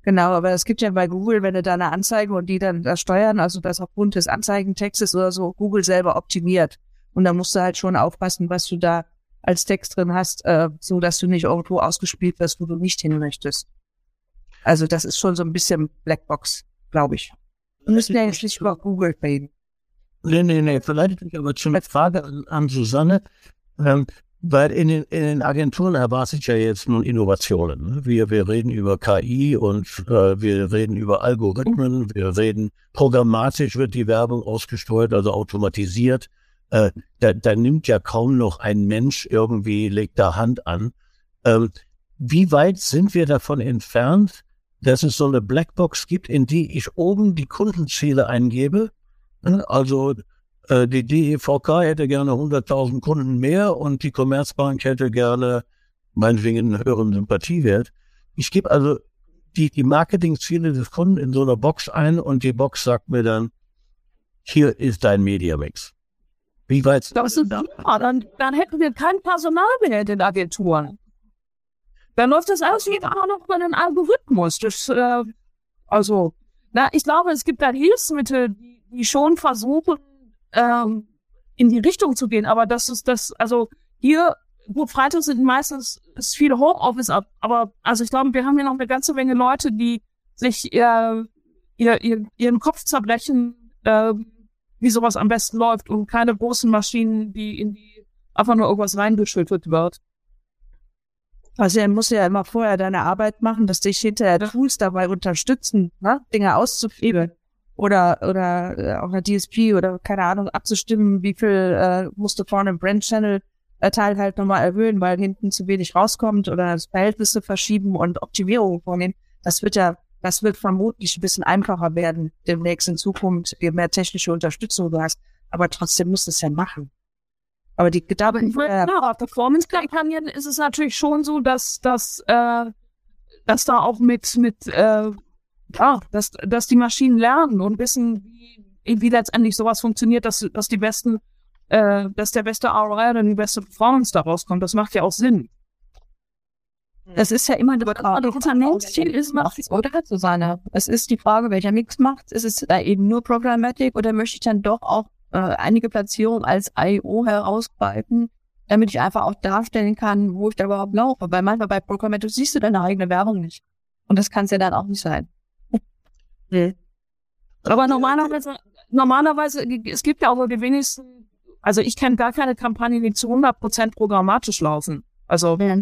Speaker 5: Genau, aber es gibt ja bei Google, wenn du da eine Anzeige und die dann da steuern, also das aufgrund des Anzeigentextes oder so, Google selber optimiert. Und da musst du halt schon aufpassen, was du da als Text drin hast, äh, so dass du nicht irgendwo ausgespielt wirst, wo du nicht hin möchtest. Also das ist schon so ein bisschen Blackbox, glaube ich. Wir müssen ja jetzt nicht über Google reden.
Speaker 2: Nee, nee, nee. Verleitet mich aber zu einer Frage an, an Susanne. Ähm, weil in den, in den Agenturen erwartet ja jetzt nun Innovationen. Ne? Wir, wir reden über KI und äh, wir reden über Algorithmen, wir reden programmatisch wird die Werbung ausgesteuert, also automatisiert. Äh, da, da nimmt ja kaum noch ein Mensch irgendwie, legt da Hand an. Ähm, wie weit sind wir davon entfernt, dass es so eine Blackbox gibt, in die ich oben die Kundenziele eingebe? Ne? Also die DEVK hätte gerne 100.000 Kunden mehr und die Commerzbank hätte gerne meinetwegen einen höheren Sympathiewert. Ich gebe also die, die Marketingziele des Kunden in so einer Box ein und die Box sagt mir dann, hier ist dein Mediamix. Wie weit?
Speaker 5: Das ist super. Dann, dann hätten wir kein Personal mehr in den Agenturen. Dann läuft das alles wieder noch über den Algorithmus. Das, äh, also, na, ich glaube, es gibt da Hilfsmittel, die, die schon versuchen, ähm, in die Richtung zu gehen. Aber das ist das, also hier, gut, Freitag sind meistens ist viel Homeoffice ab, aber also ich glaube, wir haben hier noch eine ganze Menge Leute, die sich ihr, ihr, ihr, ihren Kopf zerbrechen, äh, wie sowas am besten läuft und keine großen Maschinen, die in die einfach nur irgendwas reingeschüttet wird. Also er muss ja immer vorher deine Arbeit machen, dass dich hinterher Tools dabei unterstützen, ne? Dinge auszuführen oder oder äh, auf einer DSP oder keine Ahnung abzustimmen, wie viel äh, musst du vorne im Brand Channel äh, Teil halt nochmal erhöhen, weil hinten zu wenig rauskommt oder das Verhältnisse verschieben und Optimierung vornehmen. Das wird ja, das wird vermutlich ein bisschen einfacher werden demnächst in Zukunft, je mehr technische Unterstützung du hast. Aber trotzdem musst du es ja machen. Aber die Gedanken. Äh, ja, auf Performance-Kampagnen ist es natürlich schon so, dass, dass, äh, dass da auch mit, mit äh, ja, dass, dass die Maschinen lernen und wissen, wie, wie letztendlich sowas funktioniert, dass, dass die besten, äh, dass der beste ROI oder die beste Performance daraus kommt. Das macht ja auch Sinn.
Speaker 3: Das ist ja immer das Unternehmensziel ist, macht es oder zu seiner. Es ist die Frage, welcher Mix macht. Ist es da eben nur Programmatic oder möchte ich dann doch auch äh, einige Platzierungen als IO herausgreifen, damit ich einfach auch darstellen kann, wo ich da überhaupt laufe. Weil manchmal bei Programmatic siehst du deine eigene Werbung nicht. Und das kann es ja dann auch nicht sein.
Speaker 5: Nee. Aber normalerweise, normalerweise, es gibt ja auch die wenigsten, also ich kenne gar keine Kampagnen, die zu 100% programmatisch laufen. Also. Ja.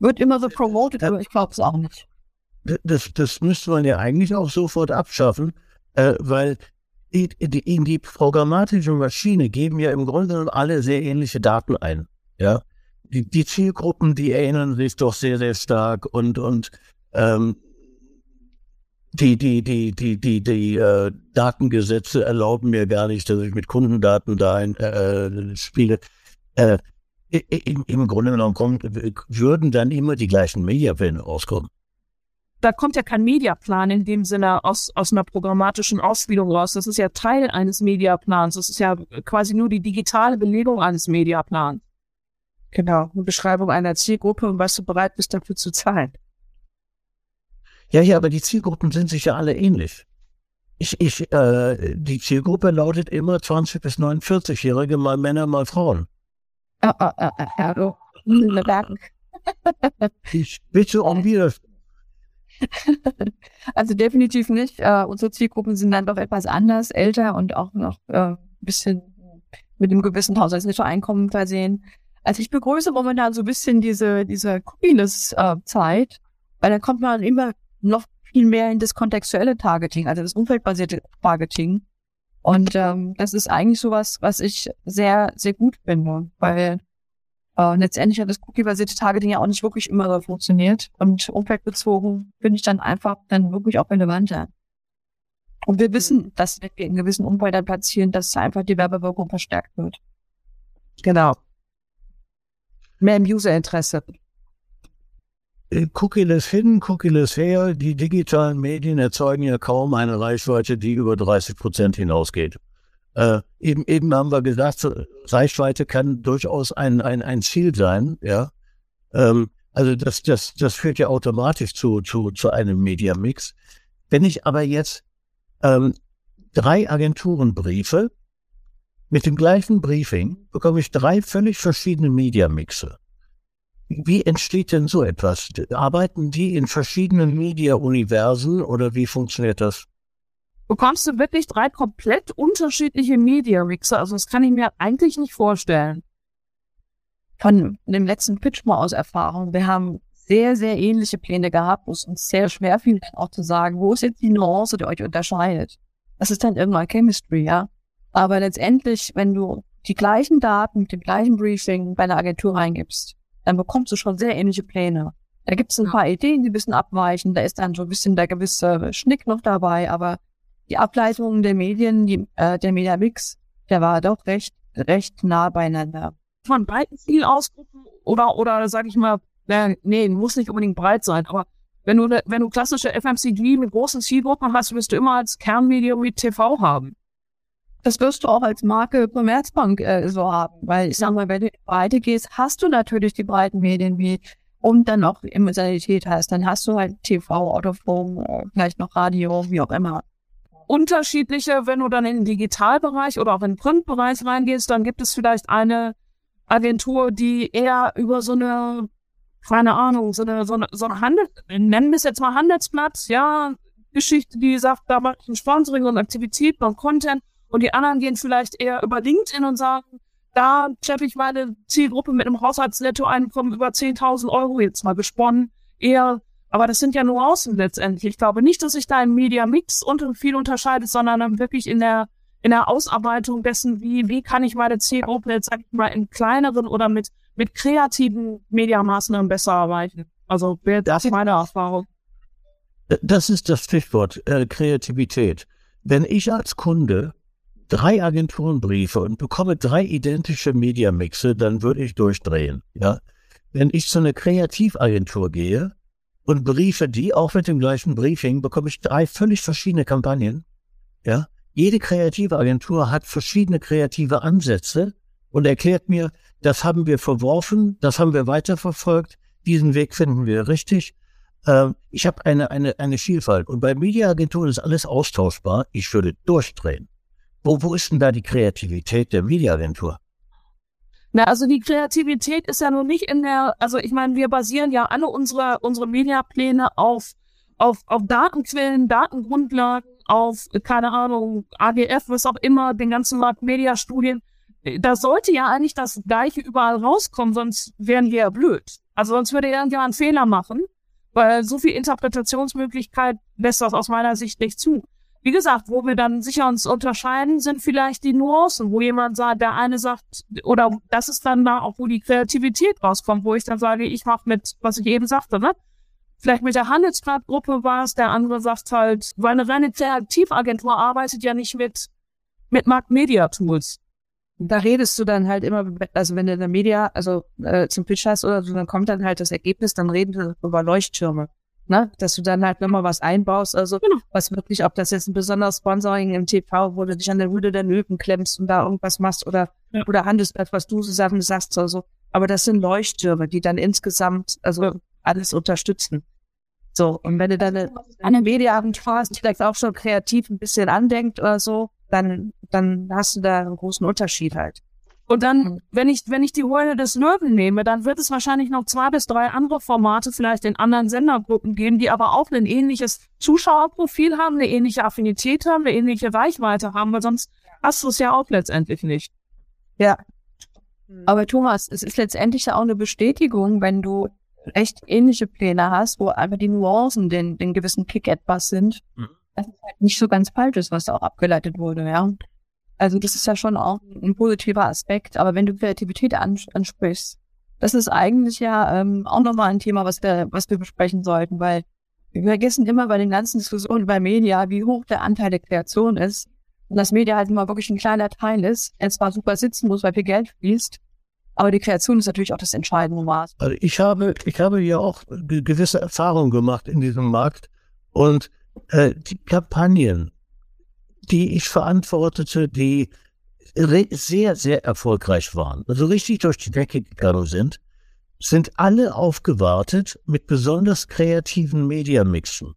Speaker 3: Wird immer so promoted, aber ich glaube es auch nicht.
Speaker 2: Das, das müsste man ja eigentlich auch sofort abschaffen, äh, weil die, die, in die programmatische Maschine geben ja im Grunde genommen alle sehr ähnliche Daten ein. Ja, die, die Zielgruppen, die erinnern sich doch sehr, sehr stark und, und ähm, die, die, die, die, die, die äh, Datengesetze erlauben mir gar nicht, dass ich mit Kundendaten da ein, äh, spiele. Äh, im, Im Grunde genommen kommt, würden dann immer die gleichen Mediapläne rauskommen.
Speaker 5: Da kommt ja kein Mediaplan in dem Sinne aus, aus einer programmatischen Ausspielung raus. Das ist ja Teil eines Mediaplans. Das ist ja quasi nur die digitale Belegung eines Mediaplans. Genau, eine Beschreibung einer Zielgruppe und was du bereit bist dafür zu zahlen.
Speaker 2: Ja, ja, aber die Zielgruppen sind sich ja alle ähnlich. Ich, ich, äh, die Zielgruppe lautet immer 20 bis 49-Jährige, mal Männer, mal Frauen.
Speaker 3: Ah, ah, ah, ah, ah, oh.
Speaker 2: Ich bitte um Widerspruch.
Speaker 3: Also definitiv nicht. Äh, unsere Zielgruppen sind dann doch etwas anders, älter und auch noch äh, ein bisschen mit einem gewissen Haushaltseinkommen versehen. Also ich begrüße momentan so ein bisschen diese, diese Cookiness-Zeit, weil da kommt man immer noch viel mehr in das kontextuelle Targeting, also das umfeldbasierte Targeting. Und ähm, das ist eigentlich sowas, was ich sehr, sehr gut finde, weil äh, letztendlich hat das cookie-basierte Targeting ja auch nicht wirklich immer so funktioniert. Und umfeldbezogen finde ich dann einfach dann wirklich auch relevanter. Und wir wissen, dass wenn wir in gewissen Umfeldern platzieren, dass einfach die Werbewirkung verstärkt wird.
Speaker 5: Genau. Mehr im Userinteresse.
Speaker 2: Äh, Cookieless hin, cookieless her, die digitalen Medien erzeugen ja kaum eine Reichweite, die über 30 Prozent hinausgeht. Äh, eben, eben haben wir gesagt, Reichweite kann durchaus ein, ein, ein Ziel sein, ja. Ähm, also das, das, das führt ja automatisch zu, zu, zu einem Media-Mix. Wenn ich aber jetzt ähm, drei Agenturenbriefe mit dem gleichen Briefing bekomme ich drei völlig verschiedene Media-Mixe. Wie entsteht denn so etwas? Arbeiten die in verschiedenen Media-Universen oder wie funktioniert das?
Speaker 5: bekommst du wirklich drei komplett unterschiedliche Media Mixer. Also das kann ich mir eigentlich nicht vorstellen.
Speaker 3: Von dem letzten Pitch mal aus Erfahrung. Wir haben sehr, sehr ähnliche Pläne gehabt, wo es uns sehr schwer fiel, auch zu sagen, wo ist jetzt die Nuance, die euch unterscheidet. Das ist dann irgendwann Chemistry, ja. Aber letztendlich, wenn du die gleichen Daten mit dem gleichen Briefing bei einer Agentur reingibst, dann bekommst du schon sehr ähnliche Pläne. Da gibt es ein paar Ideen, die ein bisschen abweichen, da ist dann so ein bisschen der gewisse Schnick noch dabei, aber die Ableitungen der Medien, die, äh, der Mediamix, der war doch recht, recht nah beieinander.
Speaker 5: Von breiten Zielausgruppen oder, oder sag ich mal, äh, nee, muss nicht unbedingt breit sein, aber wenn du, wenn du klassische FMCG mit großen Zielgruppen hast, wirst du immer als Kernmedium mit TV haben.
Speaker 3: Das wirst du auch als Marke Commerzbank äh, so haben, weil ich sag mal, wenn du in die Breite gehst, hast du natürlich die breiten Medien wie und dann auch Emotionalität hast, dann hast du halt TV, Autoform, äh, vielleicht noch Radio, wie auch immer.
Speaker 5: Unterschiedliche, wenn du dann in den Digitalbereich oder auch in den Printbereich reingehst, dann gibt es vielleicht eine Agentur, die eher über so eine, keine Ahnung, so eine, so eine, so eine Handel, nennen wir es jetzt mal Handelsplatz, ja, Geschichte, die sagt, da mache ich ein Sponsoring und Aktivitäten und Content und die anderen gehen vielleicht eher über LinkedIn und sagen, da treffe ich meine Zielgruppe mit einem Haushaltsnettoeinkommen über 10.000 Euro jetzt mal besponnen, eher aber das sind ja Nuancen letztendlich. Ich glaube nicht, dass sich da im Media Mix und viel unterscheidet, sondern wirklich in der, in der Ausarbeitung dessen, wie, wie kann ich meine Zielgruppe jetzt, sag ich mal, in kleineren oder mit, mit kreativen Mediamaßnahmen besser erreichen. Also, das ist meine Erfahrung.
Speaker 2: Das ist das Stichwort, äh, Kreativität. Wenn ich als Kunde drei Agenturenbriefe und bekomme drei identische Mediamixe, dann würde ich durchdrehen, ja. Wenn ich zu einer Kreativagentur gehe, und briefe die, auch mit dem gleichen Briefing, bekomme ich drei völlig verschiedene Kampagnen. Ja, jede kreative Agentur hat verschiedene kreative Ansätze und erklärt mir, das haben wir verworfen, das haben wir weiterverfolgt, diesen Weg finden wir richtig. Ähm, ich habe eine, eine, eine Vielfalt und bei Mediaagenturen ist alles austauschbar. Ich würde durchdrehen. Wo, wo ist denn da die Kreativität der Mediaagentur?
Speaker 5: Na, also die Kreativität ist ja nur nicht in der, also ich meine, wir basieren ja alle unsere, unsere Mediapläne auf, auf, auf Datenquellen, Datengrundlagen, auf, keine Ahnung, AGF, was auch immer, den ganzen Markt Mediastudien. Da sollte ja eigentlich das Gleiche überall rauskommen, sonst wären wir ja blöd. Also sonst würde irgendjemand einen Fehler machen, weil so viel Interpretationsmöglichkeit lässt das aus meiner Sicht nicht zu wie gesagt, wo wir dann sicher uns unterscheiden, sind vielleicht die Nuancen, wo jemand sagt, der eine sagt, oder das ist dann da auch, wo die Kreativität rauskommt, wo ich dann sage, ich mache mit, was ich eben sagte, ne? Vielleicht mit der Handelsblattgruppe war es, der andere sagt halt, weil eine reine Kreativagentur arbeitet ja nicht mit, mit Markt Media Tools.
Speaker 3: Da redest du dann halt immer, also wenn du in der Media, also äh, zum Pitch hast oder so, dann kommt dann halt das Ergebnis, dann reden wir über Leuchttürme ne? Dass du dann halt nochmal was einbaust, also genau. was wirklich, ob das jetzt ein besonderes Sponsoring im TV, wo du dich an der Rüde der Löwen klemmst und da irgendwas machst oder, ja. oder Handelsblatt, was du zusammen sagst, also. Aber das sind Leuchttürme, die dann insgesamt, also alles unterstützen.
Speaker 5: So, und wenn du dann eine, eine Mediaabend hast, die vielleicht auch schon kreativ ein bisschen andenkt oder so, dann, dann hast du da einen großen Unterschied halt. Und dann, wenn ich, wenn ich die Heule des Löwen nehme, dann wird es wahrscheinlich noch zwei bis drei andere Formate vielleicht in anderen Sendergruppen geben, die aber auch ein ähnliches Zuschauerprofil haben, eine ähnliche Affinität haben, eine ähnliche Reichweite haben, weil sonst hast du es ja auch letztendlich nicht.
Speaker 3: Ja. Aber Thomas, es ist letztendlich ja auch eine Bestätigung, wenn du echt ähnliche Pläne hast, wo einfach die Nuancen den, den gewissen Kick etwas sind, mhm. dass es halt nicht so ganz falsch ist, was da auch abgeleitet wurde, ja. Also das ist ja schon auch ein positiver Aspekt. Aber wenn du Kreativität ansprichst, das ist eigentlich ja ähm, auch nochmal ein Thema, was wir, was wir besprechen sollten, weil wir vergessen immer bei den ganzen Diskussionen bei Media, wie hoch der Anteil der Kreation ist. Und das Media halt immer wirklich ein kleiner Teil ist, er zwar super sitzen muss, weil viel Geld fließt, aber die Kreation ist natürlich auch das entscheidende Maß.
Speaker 2: Also ich habe, ich habe ja auch gewisse Erfahrungen gemacht in diesem Markt und äh, die Kampagnen, die ich verantwortete, die sehr, sehr erfolgreich waren, also richtig durch die Decke gegangen sind, sind alle aufgewartet mit besonders kreativen Mediamixen.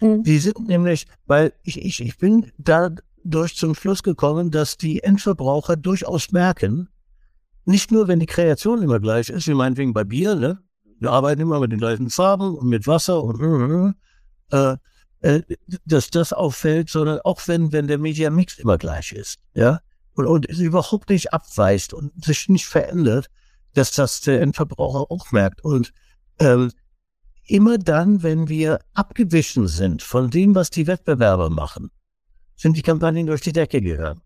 Speaker 2: Mhm. Die sind nämlich, weil ich, ich, ich bin dadurch zum Schluss gekommen, dass die Endverbraucher durchaus merken, nicht nur, wenn die Kreation immer gleich ist, wie meinetwegen bei Bier, ne? Wir arbeiten immer mit den gleichen Farben und mit Wasser und äh, äh, dass das auffällt, sondern auch wenn, wenn der Media-Mix immer gleich ist, ja, und, und es überhaupt nicht abweicht und sich nicht verändert, dass das der Endverbraucher auch merkt. Und ähm, immer dann, wenn wir abgewichen sind von dem, was die Wettbewerber machen, sind die Kampagnen durch die Decke gegangen.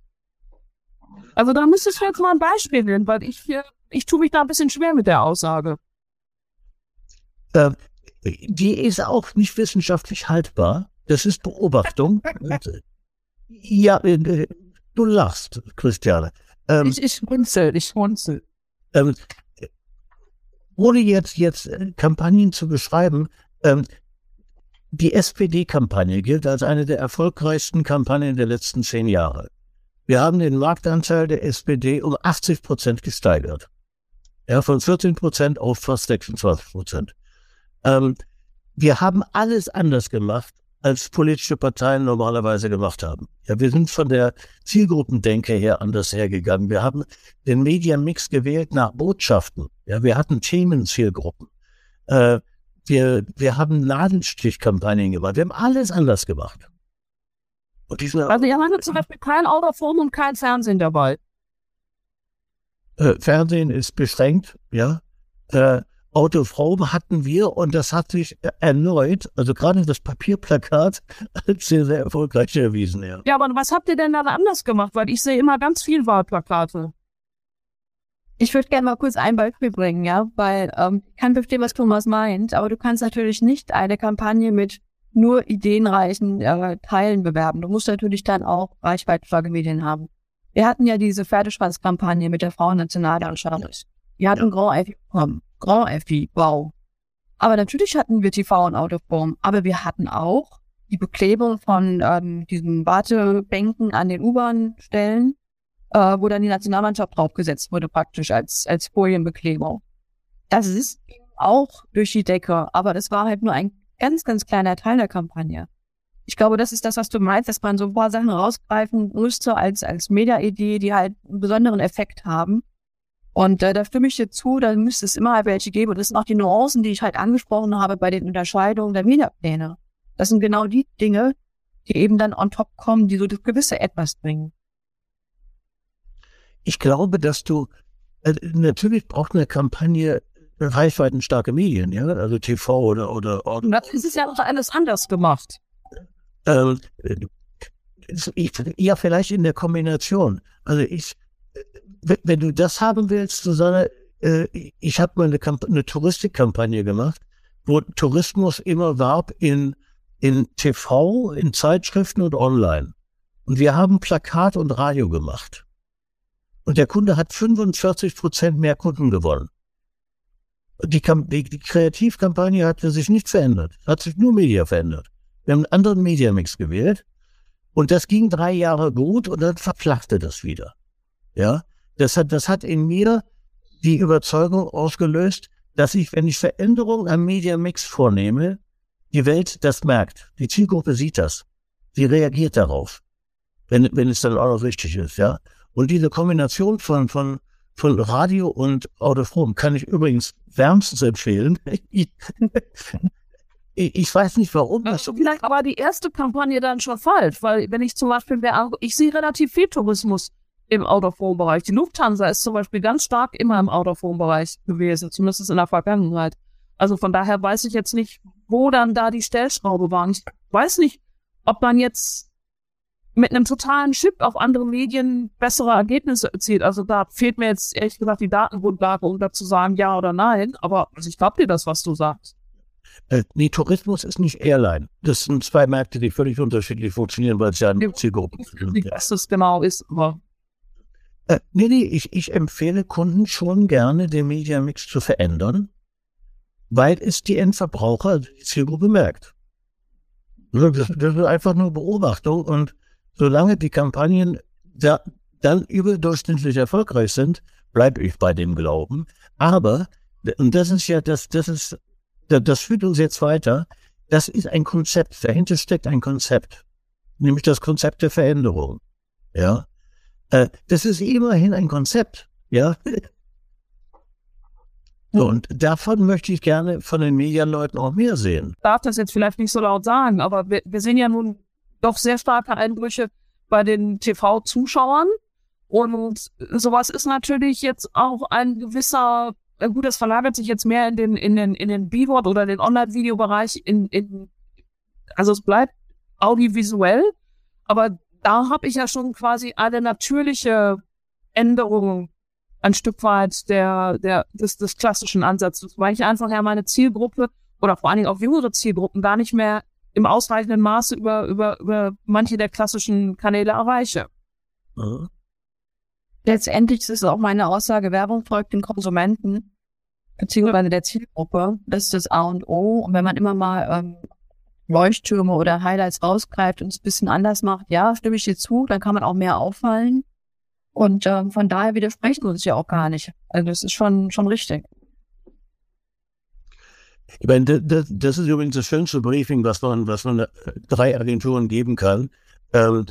Speaker 5: Also da müsstest du jetzt mal ein Beispiel nennen, weil ich, ich tue mich da ein bisschen schwer mit der Aussage.
Speaker 2: Ähm, die ist auch nicht wissenschaftlich haltbar. Das ist Beobachtung. ja, äh, du lachst, Christiane.
Speaker 5: Ähm, ich, ich runzel, ich runzel.
Speaker 2: Ähm, ohne jetzt, jetzt äh, Kampagnen zu beschreiben, ähm, die SPD-Kampagne gilt als eine der erfolgreichsten Kampagnen der letzten zehn Jahre. Wir haben den Marktanteil der SPD um 80 Prozent gesteigert. Ja, von 14 Prozent auf fast 26 Prozent. Ähm, wir haben alles anders gemacht, als politische Parteien normalerweise gemacht haben. Ja, wir sind von der Zielgruppendenke her anders hergegangen. Wir haben den Mediamix gewählt nach Botschaften. Ja, wir hatten Themenzielgruppen. Äh, wir, wir haben Nadelstichkampagnen gemacht. Wir haben alles anders gemacht.
Speaker 5: Und diese, also ihr hattet zum Beispiel kein Autoform und kein Fernsehen dabei.
Speaker 2: Äh, Fernsehen ist beschränkt, ja. Äh, Autoform hatten wir und das hat sich erneut, also gerade das Papierplakat, als sehr, sehr erfolgreich erwiesen. Ja.
Speaker 5: ja, aber was habt ihr denn dann anders gemacht? Weil ich sehe immer ganz viel Wahlplakate.
Speaker 3: Ich würde gerne mal kurz ein Beispiel bringen, ja, weil ähm, ich kann verstehen, was Thomas meint, aber du kannst natürlich nicht eine Kampagne mit nur ideenreichen äh, Teilen bewerben. Du musst natürlich dann auch reichweitenstarke Medien haben. Wir hatten ja diese Pferdeschwanzkampagne mit der Frauennationalmannschaft. Wir hatten Grand F bekommen. Grand FI, wow. Aber natürlich hatten wir TV und Autoform, aber wir hatten auch die Beklebung von ähm, diesen Wartebänken an den U-Bahn-Stellen, äh, wo dann die Nationalmannschaft draufgesetzt wurde, praktisch als, als Folienbeklebung. Das ist auch durch die Decke, aber das war halt nur ein ganz, ganz kleiner Teil der Kampagne. Ich glaube, das ist das, was du meinst, dass man so ein paar Sachen rausgreifen müsste als, als Media-Idee, die halt einen besonderen Effekt haben. Und äh, da stimme ich dir zu, da müsste es immer welche geben. Und das sind auch die Nuancen, die ich halt angesprochen habe bei den Unterscheidungen der Mediapläne. Das sind genau die Dinge, die eben dann on top kommen, die so das gewisse Etwas bringen.
Speaker 2: Ich glaube, dass du, äh, natürlich braucht eine Kampagne reichweitenstarke Medien, ja, also TV oder, oder,
Speaker 5: oder. Das ist ja auch alles anders gemacht.
Speaker 2: Ähm, ich, ja, vielleicht in der Kombination. Also ich, wenn du das haben willst, Susanne, äh, ich habe mal eine, eine Touristikkampagne gemacht, wo Tourismus immer warb in, in TV, in Zeitschriften und online. Und wir haben Plakat und Radio gemacht. Und der Kunde hat 45 Prozent mehr Kunden gewonnen. Die, die, die Kreativkampagne hat sich nicht verändert, hat sich nur Media verändert. Wir haben einen anderen Mediamix gewählt und das ging drei Jahre gut und dann verflachte das wieder. Ja, das hat, das hat in mir die Überzeugung ausgelöst, dass ich, wenn ich Veränderungen am Media Mix vornehme, die Welt das merkt. Die Zielgruppe sieht das. Sie reagiert darauf, wenn, wenn es dann auch noch richtig ist, ja. Und diese Kombination von, von, von Radio und Autophon kann ich übrigens wärmstens empfehlen. Ich, weiß nicht, warum
Speaker 5: das so Vielleicht aber die erste Kampagne dann schon falsch, weil wenn ich zum Beispiel, ich sehe relativ viel Tourismus im Autophone-Bereich. Die Lufthansa ist zum Beispiel ganz stark immer im Autophone-Bereich gewesen, zumindest in der Vergangenheit. Also von daher weiß ich jetzt nicht, wo dann da die Stellschraube waren. Ich weiß nicht, ob man jetzt mit einem totalen Chip auf andere Medien bessere Ergebnisse erzielt. Also da fehlt mir jetzt ehrlich gesagt die Datengrundlage, um da zu sagen ja oder nein. Aber also ich glaube dir das, was du sagst.
Speaker 2: Äh, nee, Tourismus ist nicht Airline. Das sind zwei Märkte, die völlig unterschiedlich funktionieren, weil es ja eine Zielgruppe
Speaker 5: sind. Was das genau ist, aber.
Speaker 2: Äh, nee, nee, ich, ich empfehle Kunden schon gerne, den Mediamix zu verändern, weil es die Endverbraucher, die Zielgruppe merkt. Das, das ist einfach nur Beobachtung und solange die Kampagnen da, dann überdurchschnittlich erfolgreich sind, bleibe ich bei dem Glauben. Aber, und das ist ja, das, das ist das führt uns jetzt weiter. Das ist ein Konzept. Dahinter steckt ein Konzept. Nämlich das Konzept der Veränderung. Ja. Äh, das ist immerhin ein Konzept. Ja. So, und davon möchte ich gerne von den Medienleuten auch mehr sehen.
Speaker 5: Ich darf das jetzt vielleicht nicht so laut sagen, aber wir, wir sehen ja nun doch sehr starke Einbrüche bei den TV-Zuschauern. Und sowas ist natürlich jetzt auch ein gewisser äh, gut, das verlagert sich jetzt mehr in den, in den, in den B-Word oder den Online-Videobereich in, in, also es bleibt audiovisuell, aber da habe ich ja schon quasi eine natürliche Änderung ein Stück weit der, der, des, des klassischen Ansatzes, weil ich einfach ja meine Zielgruppe oder vor allen Dingen auch jüngere Zielgruppen gar nicht mehr im ausreichenden Maße über, über, über manche der klassischen Kanäle erreiche.
Speaker 3: Mhm. Letztendlich ist es auch meine Aussage, Werbung folgt den Konsumenten, beziehungsweise der Zielgruppe. Das ist das A und O. Und wenn man immer mal ähm, Leuchttürme oder Highlights rausgreift und es ein bisschen anders macht, ja, stimme ich dir zu, dann kann man auch mehr auffallen. Und ähm, von daher widersprechen wir uns ja auch gar nicht. Also das ist schon, schon richtig.
Speaker 2: Ich meine, das, das ist übrigens das schönste Briefing, was man, was man drei Agenturen geben kann. Ähm,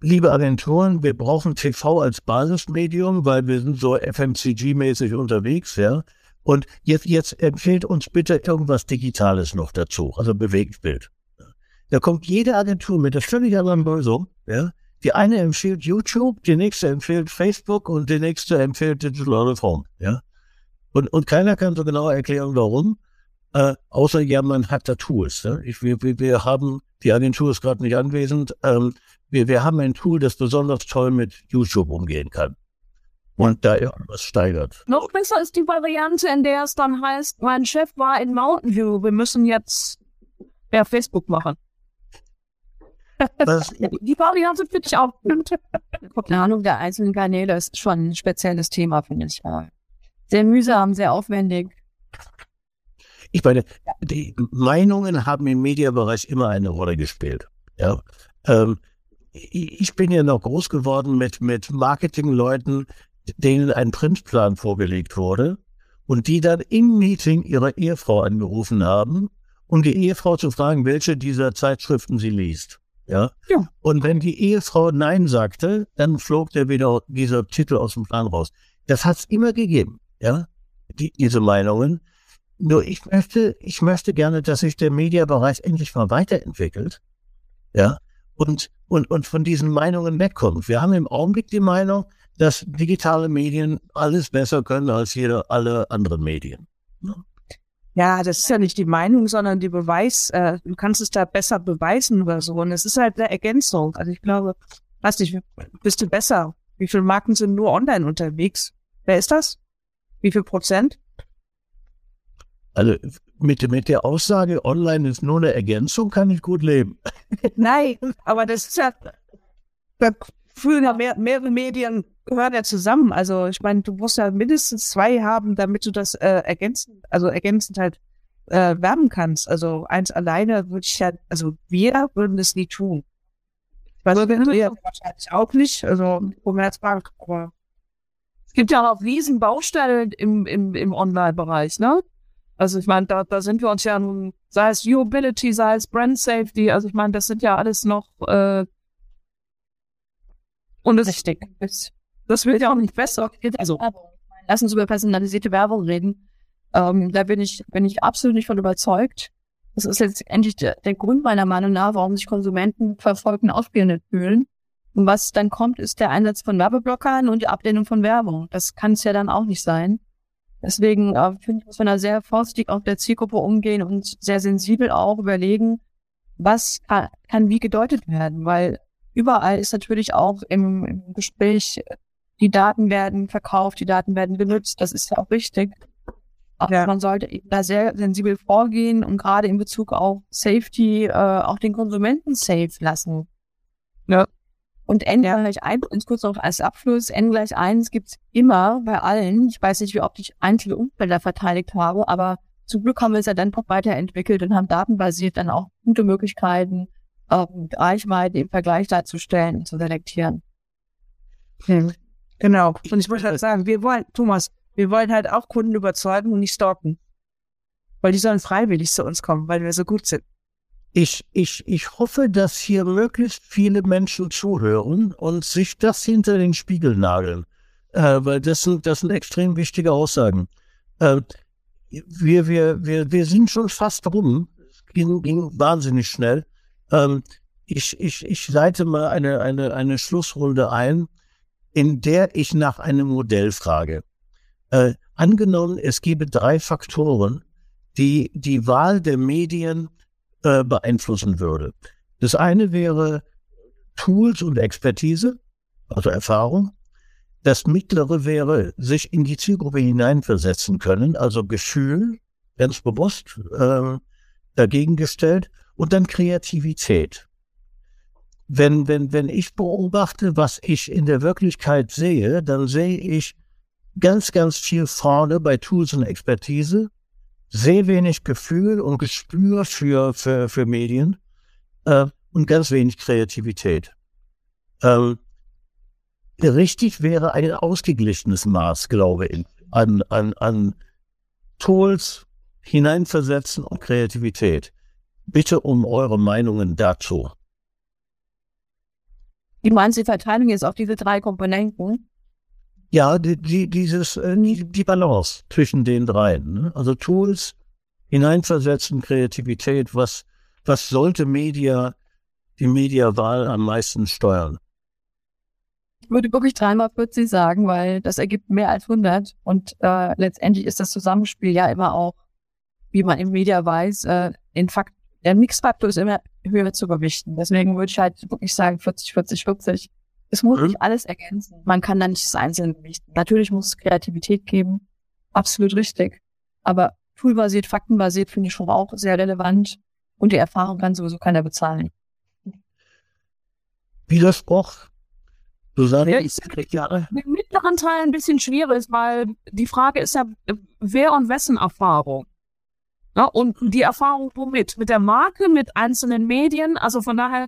Speaker 2: liebe Agenturen, wir brauchen TV als Basismedium, weil wir sind so FMCG-mäßig unterwegs, ja. Und jetzt, jetzt empfehlt uns bitte irgendwas Digitales noch dazu, also Bewegtbild. Da kommt jede Agentur mit der völlig anderen Lösung, ja. Die eine empfiehlt YouTube, die nächste empfiehlt Facebook und die nächste empfiehlt Digital Out ja. Und, und keiner kann so genau erklären, warum, äh, außer ja, man hat da Tools. Ja? Ich, wir, wir haben, die Agentur ist gerade nicht anwesend, ähm, wir, wir haben ein Tool, das besonders toll mit YouTube umgehen kann. Und da irgendwas steigert.
Speaker 5: Noch besser ist die Variante, in der es dann heißt, mein Chef war in Mountain View, wir müssen jetzt per Facebook machen. Das, die Variante finde ich auch.
Speaker 3: Die Planung der einzelnen Kanäle ist schon ein spezielles Thema, finde ich. Sehr mühsam, sehr aufwendig.
Speaker 2: Ich meine, die Meinungen haben im Mediabereich immer eine Rolle gespielt. Ja. Ähm, ich bin ja noch groß geworden mit, mit Marketingleuten, denen ein Printplan vorgelegt wurde und die dann im Meeting ihre Ehefrau angerufen haben, um die Ehefrau zu fragen, welche dieser Zeitschriften sie liest. Ja? ja. Und wenn die Ehefrau Nein sagte, dann flog der wieder dieser Titel aus dem Plan raus. Das hat es immer gegeben, ja, die, diese Meinungen. Nur ich möchte, ich möchte gerne, dass sich der Mediabereich endlich mal weiterentwickelt. Ja, und, und, und von diesen Meinungen wegkommt. Wir haben im Augenblick die Meinung, dass digitale Medien alles besser können als jede, alle anderen Medien.
Speaker 5: Ja, das ist ja nicht die Meinung, sondern die Beweis, äh, du kannst es da besser beweisen oder so. Und es ist halt eine Ergänzung. Also ich glaube, weiß nicht, bist du besser? Wie viele Marken sind nur online unterwegs? Wer ist das? Wie viel Prozent?
Speaker 2: Also mit, mit der Aussage, online ist nur eine Ergänzung, kann ich gut leben.
Speaker 5: Nein, aber das ist ja, da fühlen ja mehr, mehrere Medien gehören ja zusammen. Also ich meine, du musst ja mindestens zwei haben, damit du das äh, ergänzen, also ergänzend halt äh, werben kannst. Also eins alleine würde ich ja, also wir würden das nie tun. Ich weiß, wir wahrscheinlich auch nicht, also Commerzbank, aber es gibt ja auch riesen Baustellen im, im, im Online-Bereich, ne? Also ich meine, da, da sind wir uns ja nun, sei es Viewability, sei es Brand Safety, also ich meine, das sind ja alles noch äh, und es,
Speaker 3: Richtig.
Speaker 5: das wird ja auch nicht besser. Also
Speaker 3: Lass uns über personalisierte Werbung reden. Ähm, da bin ich, bin ich absolut nicht von überzeugt. Das ist letztendlich der, der Grund meiner Meinung nach, warum sich Konsumenten verfolgt und ausspielend fühlen. Und was dann kommt, ist der Einsatz von Werbeblockern und die Ablehnung von Werbung. Das kann es ja dann auch nicht sein. Deswegen äh, finde ich, muss man da sehr vorsichtig auf der Zielgruppe umgehen und sehr sensibel auch überlegen, was kann, kann wie gedeutet werden, weil überall ist natürlich auch im, im Gespräch, die Daten werden verkauft, die Daten werden genutzt, das ist ja auch richtig. Aber
Speaker 5: Ja.
Speaker 3: man sollte eben da sehr sensibel vorgehen und gerade in Bezug auf Safety äh, auch den Konsumenten safe lassen.
Speaker 5: Ja.
Speaker 3: Und N gleich 1, ganz kurz noch als Abschluss, N gleich 1 gibt's immer bei allen. Ich weiß nicht, wie oft ich einzelne Umfelder verteidigt habe, aber zum Glück haben wir es ja dann noch weiterentwickelt und haben datenbasiert dann auch gute Möglichkeiten, ähm, Reichweite im Vergleich darzustellen und zu selektieren.
Speaker 5: Genau. Und ich muss halt sagen, wir wollen, Thomas, wir wollen halt auch Kunden überzeugen und nicht stalken. Weil die sollen freiwillig zu uns kommen, weil wir so gut sind.
Speaker 2: Ich, ich, ich hoffe, dass hier möglichst viele Menschen zuhören und sich das hinter den Spiegel nageln. Äh, weil das sind, das sind extrem wichtige Aussagen. Äh, wir, wir, wir, wir sind schon fast rum. Es ging, ging wahnsinnig schnell. Ähm, ich, ich, ich leite mal eine, eine, eine Schlussrunde ein, in der ich nach einem Modell frage. Äh, angenommen, es gäbe drei Faktoren, die die Wahl der Medien äh, beeinflussen würde. Das eine wäre Tools und Expertise, also Erfahrung. Das mittlere wäre, sich in die Zielgruppe hineinversetzen können, also Gefühl, ganz bewusst äh, dagegen gestellt, und dann Kreativität. Wenn, wenn, wenn ich beobachte, was ich in der Wirklichkeit sehe, dann sehe ich ganz, ganz viel vorne bei Tools und Expertise, sehr wenig Gefühl und Gespür für, für, für Medien äh, und ganz wenig Kreativität. Ähm, richtig wäre ein ausgeglichenes Maß, glaube ich, an, an, an Tools hineinversetzen und Kreativität. Bitte um eure Meinungen dazu.
Speaker 3: Wie meinst du die Verteilung jetzt auf diese drei Komponenten?
Speaker 2: Ja, die, die, dieses, äh, die die Balance zwischen den dreien. Ne? Also Tools, hineinversetzen, Kreativität, was, was sollte Media, die Mediawahl am meisten steuern?
Speaker 3: Ich würde wirklich dreimal 40 sagen, weil das ergibt mehr als 100. Und äh, letztendlich ist das Zusammenspiel ja immer auch, wie man im Media weiß, äh, in Fakt, der Mixfaktor ist immer höher zu gewichten. Deswegen würde ich halt wirklich sagen 40, 40, 40. Es muss
Speaker 2: Mhm.
Speaker 3: nicht alles ergänzen. Man kann da nicht das Einzelne gewichten. Natürlich muss es Kreativität geben. Absolut richtig. Aber toolbasiert, faktenbasiert finde ich schon auch sehr relevant. Und die Erfahrung kann sowieso keiner bezahlen.
Speaker 2: Widerspruch? Susanne?
Speaker 5: Ja, ich-
Speaker 2: Jahre?
Speaker 5: Im mittleren Teil ein bisschen schwierig, weil die Frage ist ja, wer und wessen Erfahrung? Ja, und die Erfahrung womit? Mit der Marke, mit einzelnen Medien, also von daher,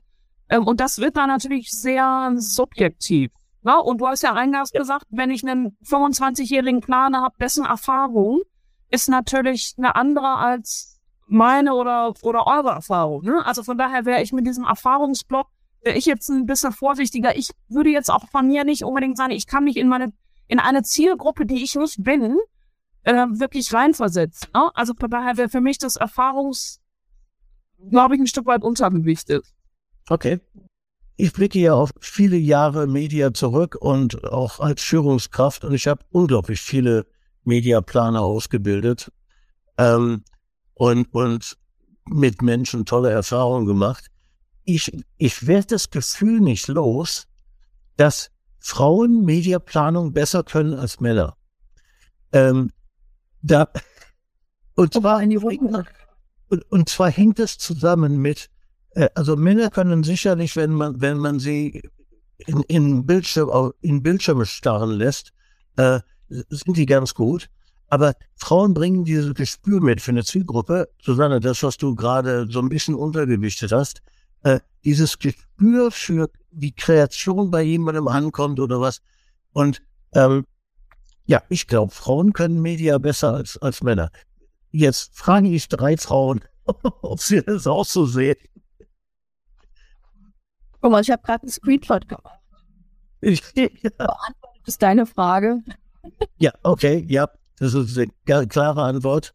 Speaker 5: ähm, und das wird dann natürlich sehr subjektiv. Ja, und du hast ja eingangs gesagt, wenn ich einen 25-jährigen Planer habe, dessen Erfahrung ist natürlich eine andere als meine oder, oder eure Erfahrung. Ne? Also von daher wäre ich mit diesem Erfahrungsblock, wäre ich jetzt ein bisschen vorsichtiger. Ich würde jetzt auch von mir nicht unbedingt sagen, ich kann mich in meine, in eine Zielgruppe, die ich nicht bin, äh, wirklich reinversetzen. Ne? Also von daher wäre für mich das Erfahrungs, glaube ich, ein Stück weit untergewichtet.
Speaker 2: Okay. Ich blicke ja auf viele Jahre Media zurück und auch als Führungskraft und ich habe unglaublich viele Mediaplaner ausgebildet ähm, und, und mit Menschen tolle Erfahrungen gemacht. Ich, ich werde das Gefühl nicht los, dass Frauen Mediaplanung besser können als Männer. Ähm, da, und zwar
Speaker 3: in die Runde.
Speaker 2: und, und zwar hängt es zusammen mit, äh, also Männer können sicherlich, wenn man, wenn man sie in, in, Bildschirm, in Bildschirme starren lässt, äh, sind die ganz gut. Aber Frauen bringen dieses Gespür mit für eine Zielgruppe. Susanne, das, was du gerade so ein bisschen untergewichtet hast, äh, dieses Gespür für wie Kreation bei jemandem ankommt oder was. Und ähm, ja, ich glaube, Frauen können Media besser als, als Männer. jetzt frage ich drei Frauen, ob sie das auch so sehen.
Speaker 3: Guck mal, ich habe gerade einen Screenshot gemacht.
Speaker 2: Ich, ja.
Speaker 3: Beantwortet ist deine Frage.
Speaker 2: ja, okay, ja, das ist eine klare Antwort.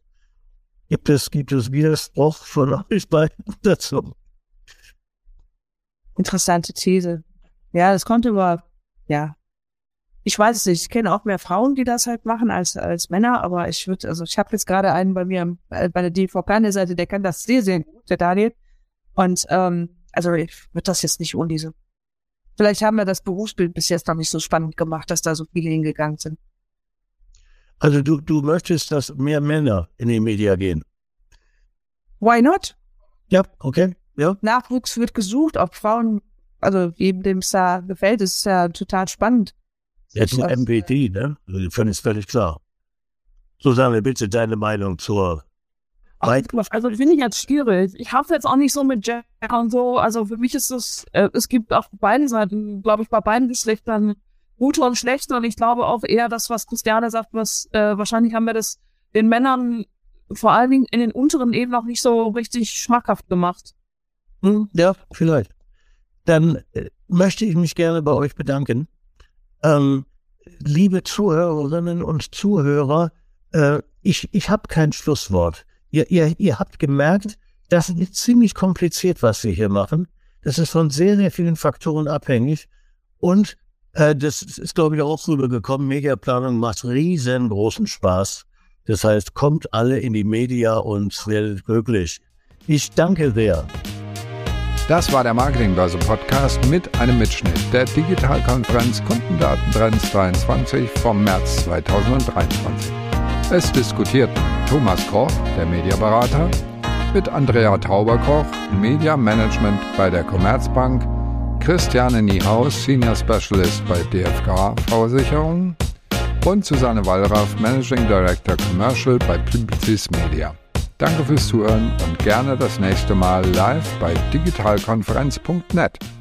Speaker 2: Gibt es, gibt es Widerspruch von euch beiden dazu?
Speaker 4: Interessante These. Ja, das konnte aber, ja. Ich weiß es nicht. Ich kenne auch mehr Frauen, die das halt machen als, als Männer, aber ich würde, also ich habe jetzt gerade einen bei mir äh, bei der DVK an der Seite, der kann das sehr, sehr gut, der Daniel. Und ähm, also ich würde das jetzt nicht ohne diese. Vielleicht haben wir das Berufsbild bis jetzt noch nicht so spannend gemacht, dass da so viele hingegangen sind.
Speaker 2: Also du, du möchtest, dass mehr Männer in die Media gehen?
Speaker 4: Why not?
Speaker 2: Ja, okay. Ja.
Speaker 4: Nachwuchs wird gesucht, ob Frauen, also jedem, dem es da gefällt, ist ja total spannend.
Speaker 2: Jetzt ein MPT, ne? Völlig, völlig klar. Susanne, bitte deine Meinung zur
Speaker 5: Ach, also finde ich jetzt schwierig. Ich habe jetzt auch nicht so mit Gender und so. Also für mich ist es, äh, es gibt auf beiden Seiten, glaube ich, bei beiden Geschlechtern gute und schlechte. Und ich glaube auch eher das, was Christiane sagt, was äh, wahrscheinlich haben wir das den Männern vor allen Dingen in den unteren Ebenen noch nicht so richtig schmackhaft gemacht.
Speaker 2: Hm, ja, vielleicht. Dann äh, möchte ich mich gerne bei euch bedanken. Ähm, liebe Zuhörerinnen und Zuhörer, äh, ich, ich habe kein Schlusswort. Ihr, ihr, ihr habt gemerkt, das ist ziemlich kompliziert, was wir hier machen. Das ist von sehr, sehr vielen Faktoren abhängig. Und äh, das ist, glaube ich, auch rübergekommen. Mediaplanung macht riesengroßen Spaß. Das heißt, kommt alle in die Media und werdet glücklich. Ich danke sehr.
Speaker 1: Das war der Marketingbörse Podcast mit einem Mitschnitt der Digitalkonferenz Kundendatentrends 23 vom März 2023. Es diskutierten Thomas Koch, der Mediaberater, mit Andrea Tauberkoch, Media Management bei der Commerzbank, Christiane Niehaus, Senior Specialist bei DFK Versicherung und Susanne Wallraff, Managing Director Commercial bei Publicis Media. Danke fürs Zuhören und gerne das nächste Mal live bei digitalkonferenz.net.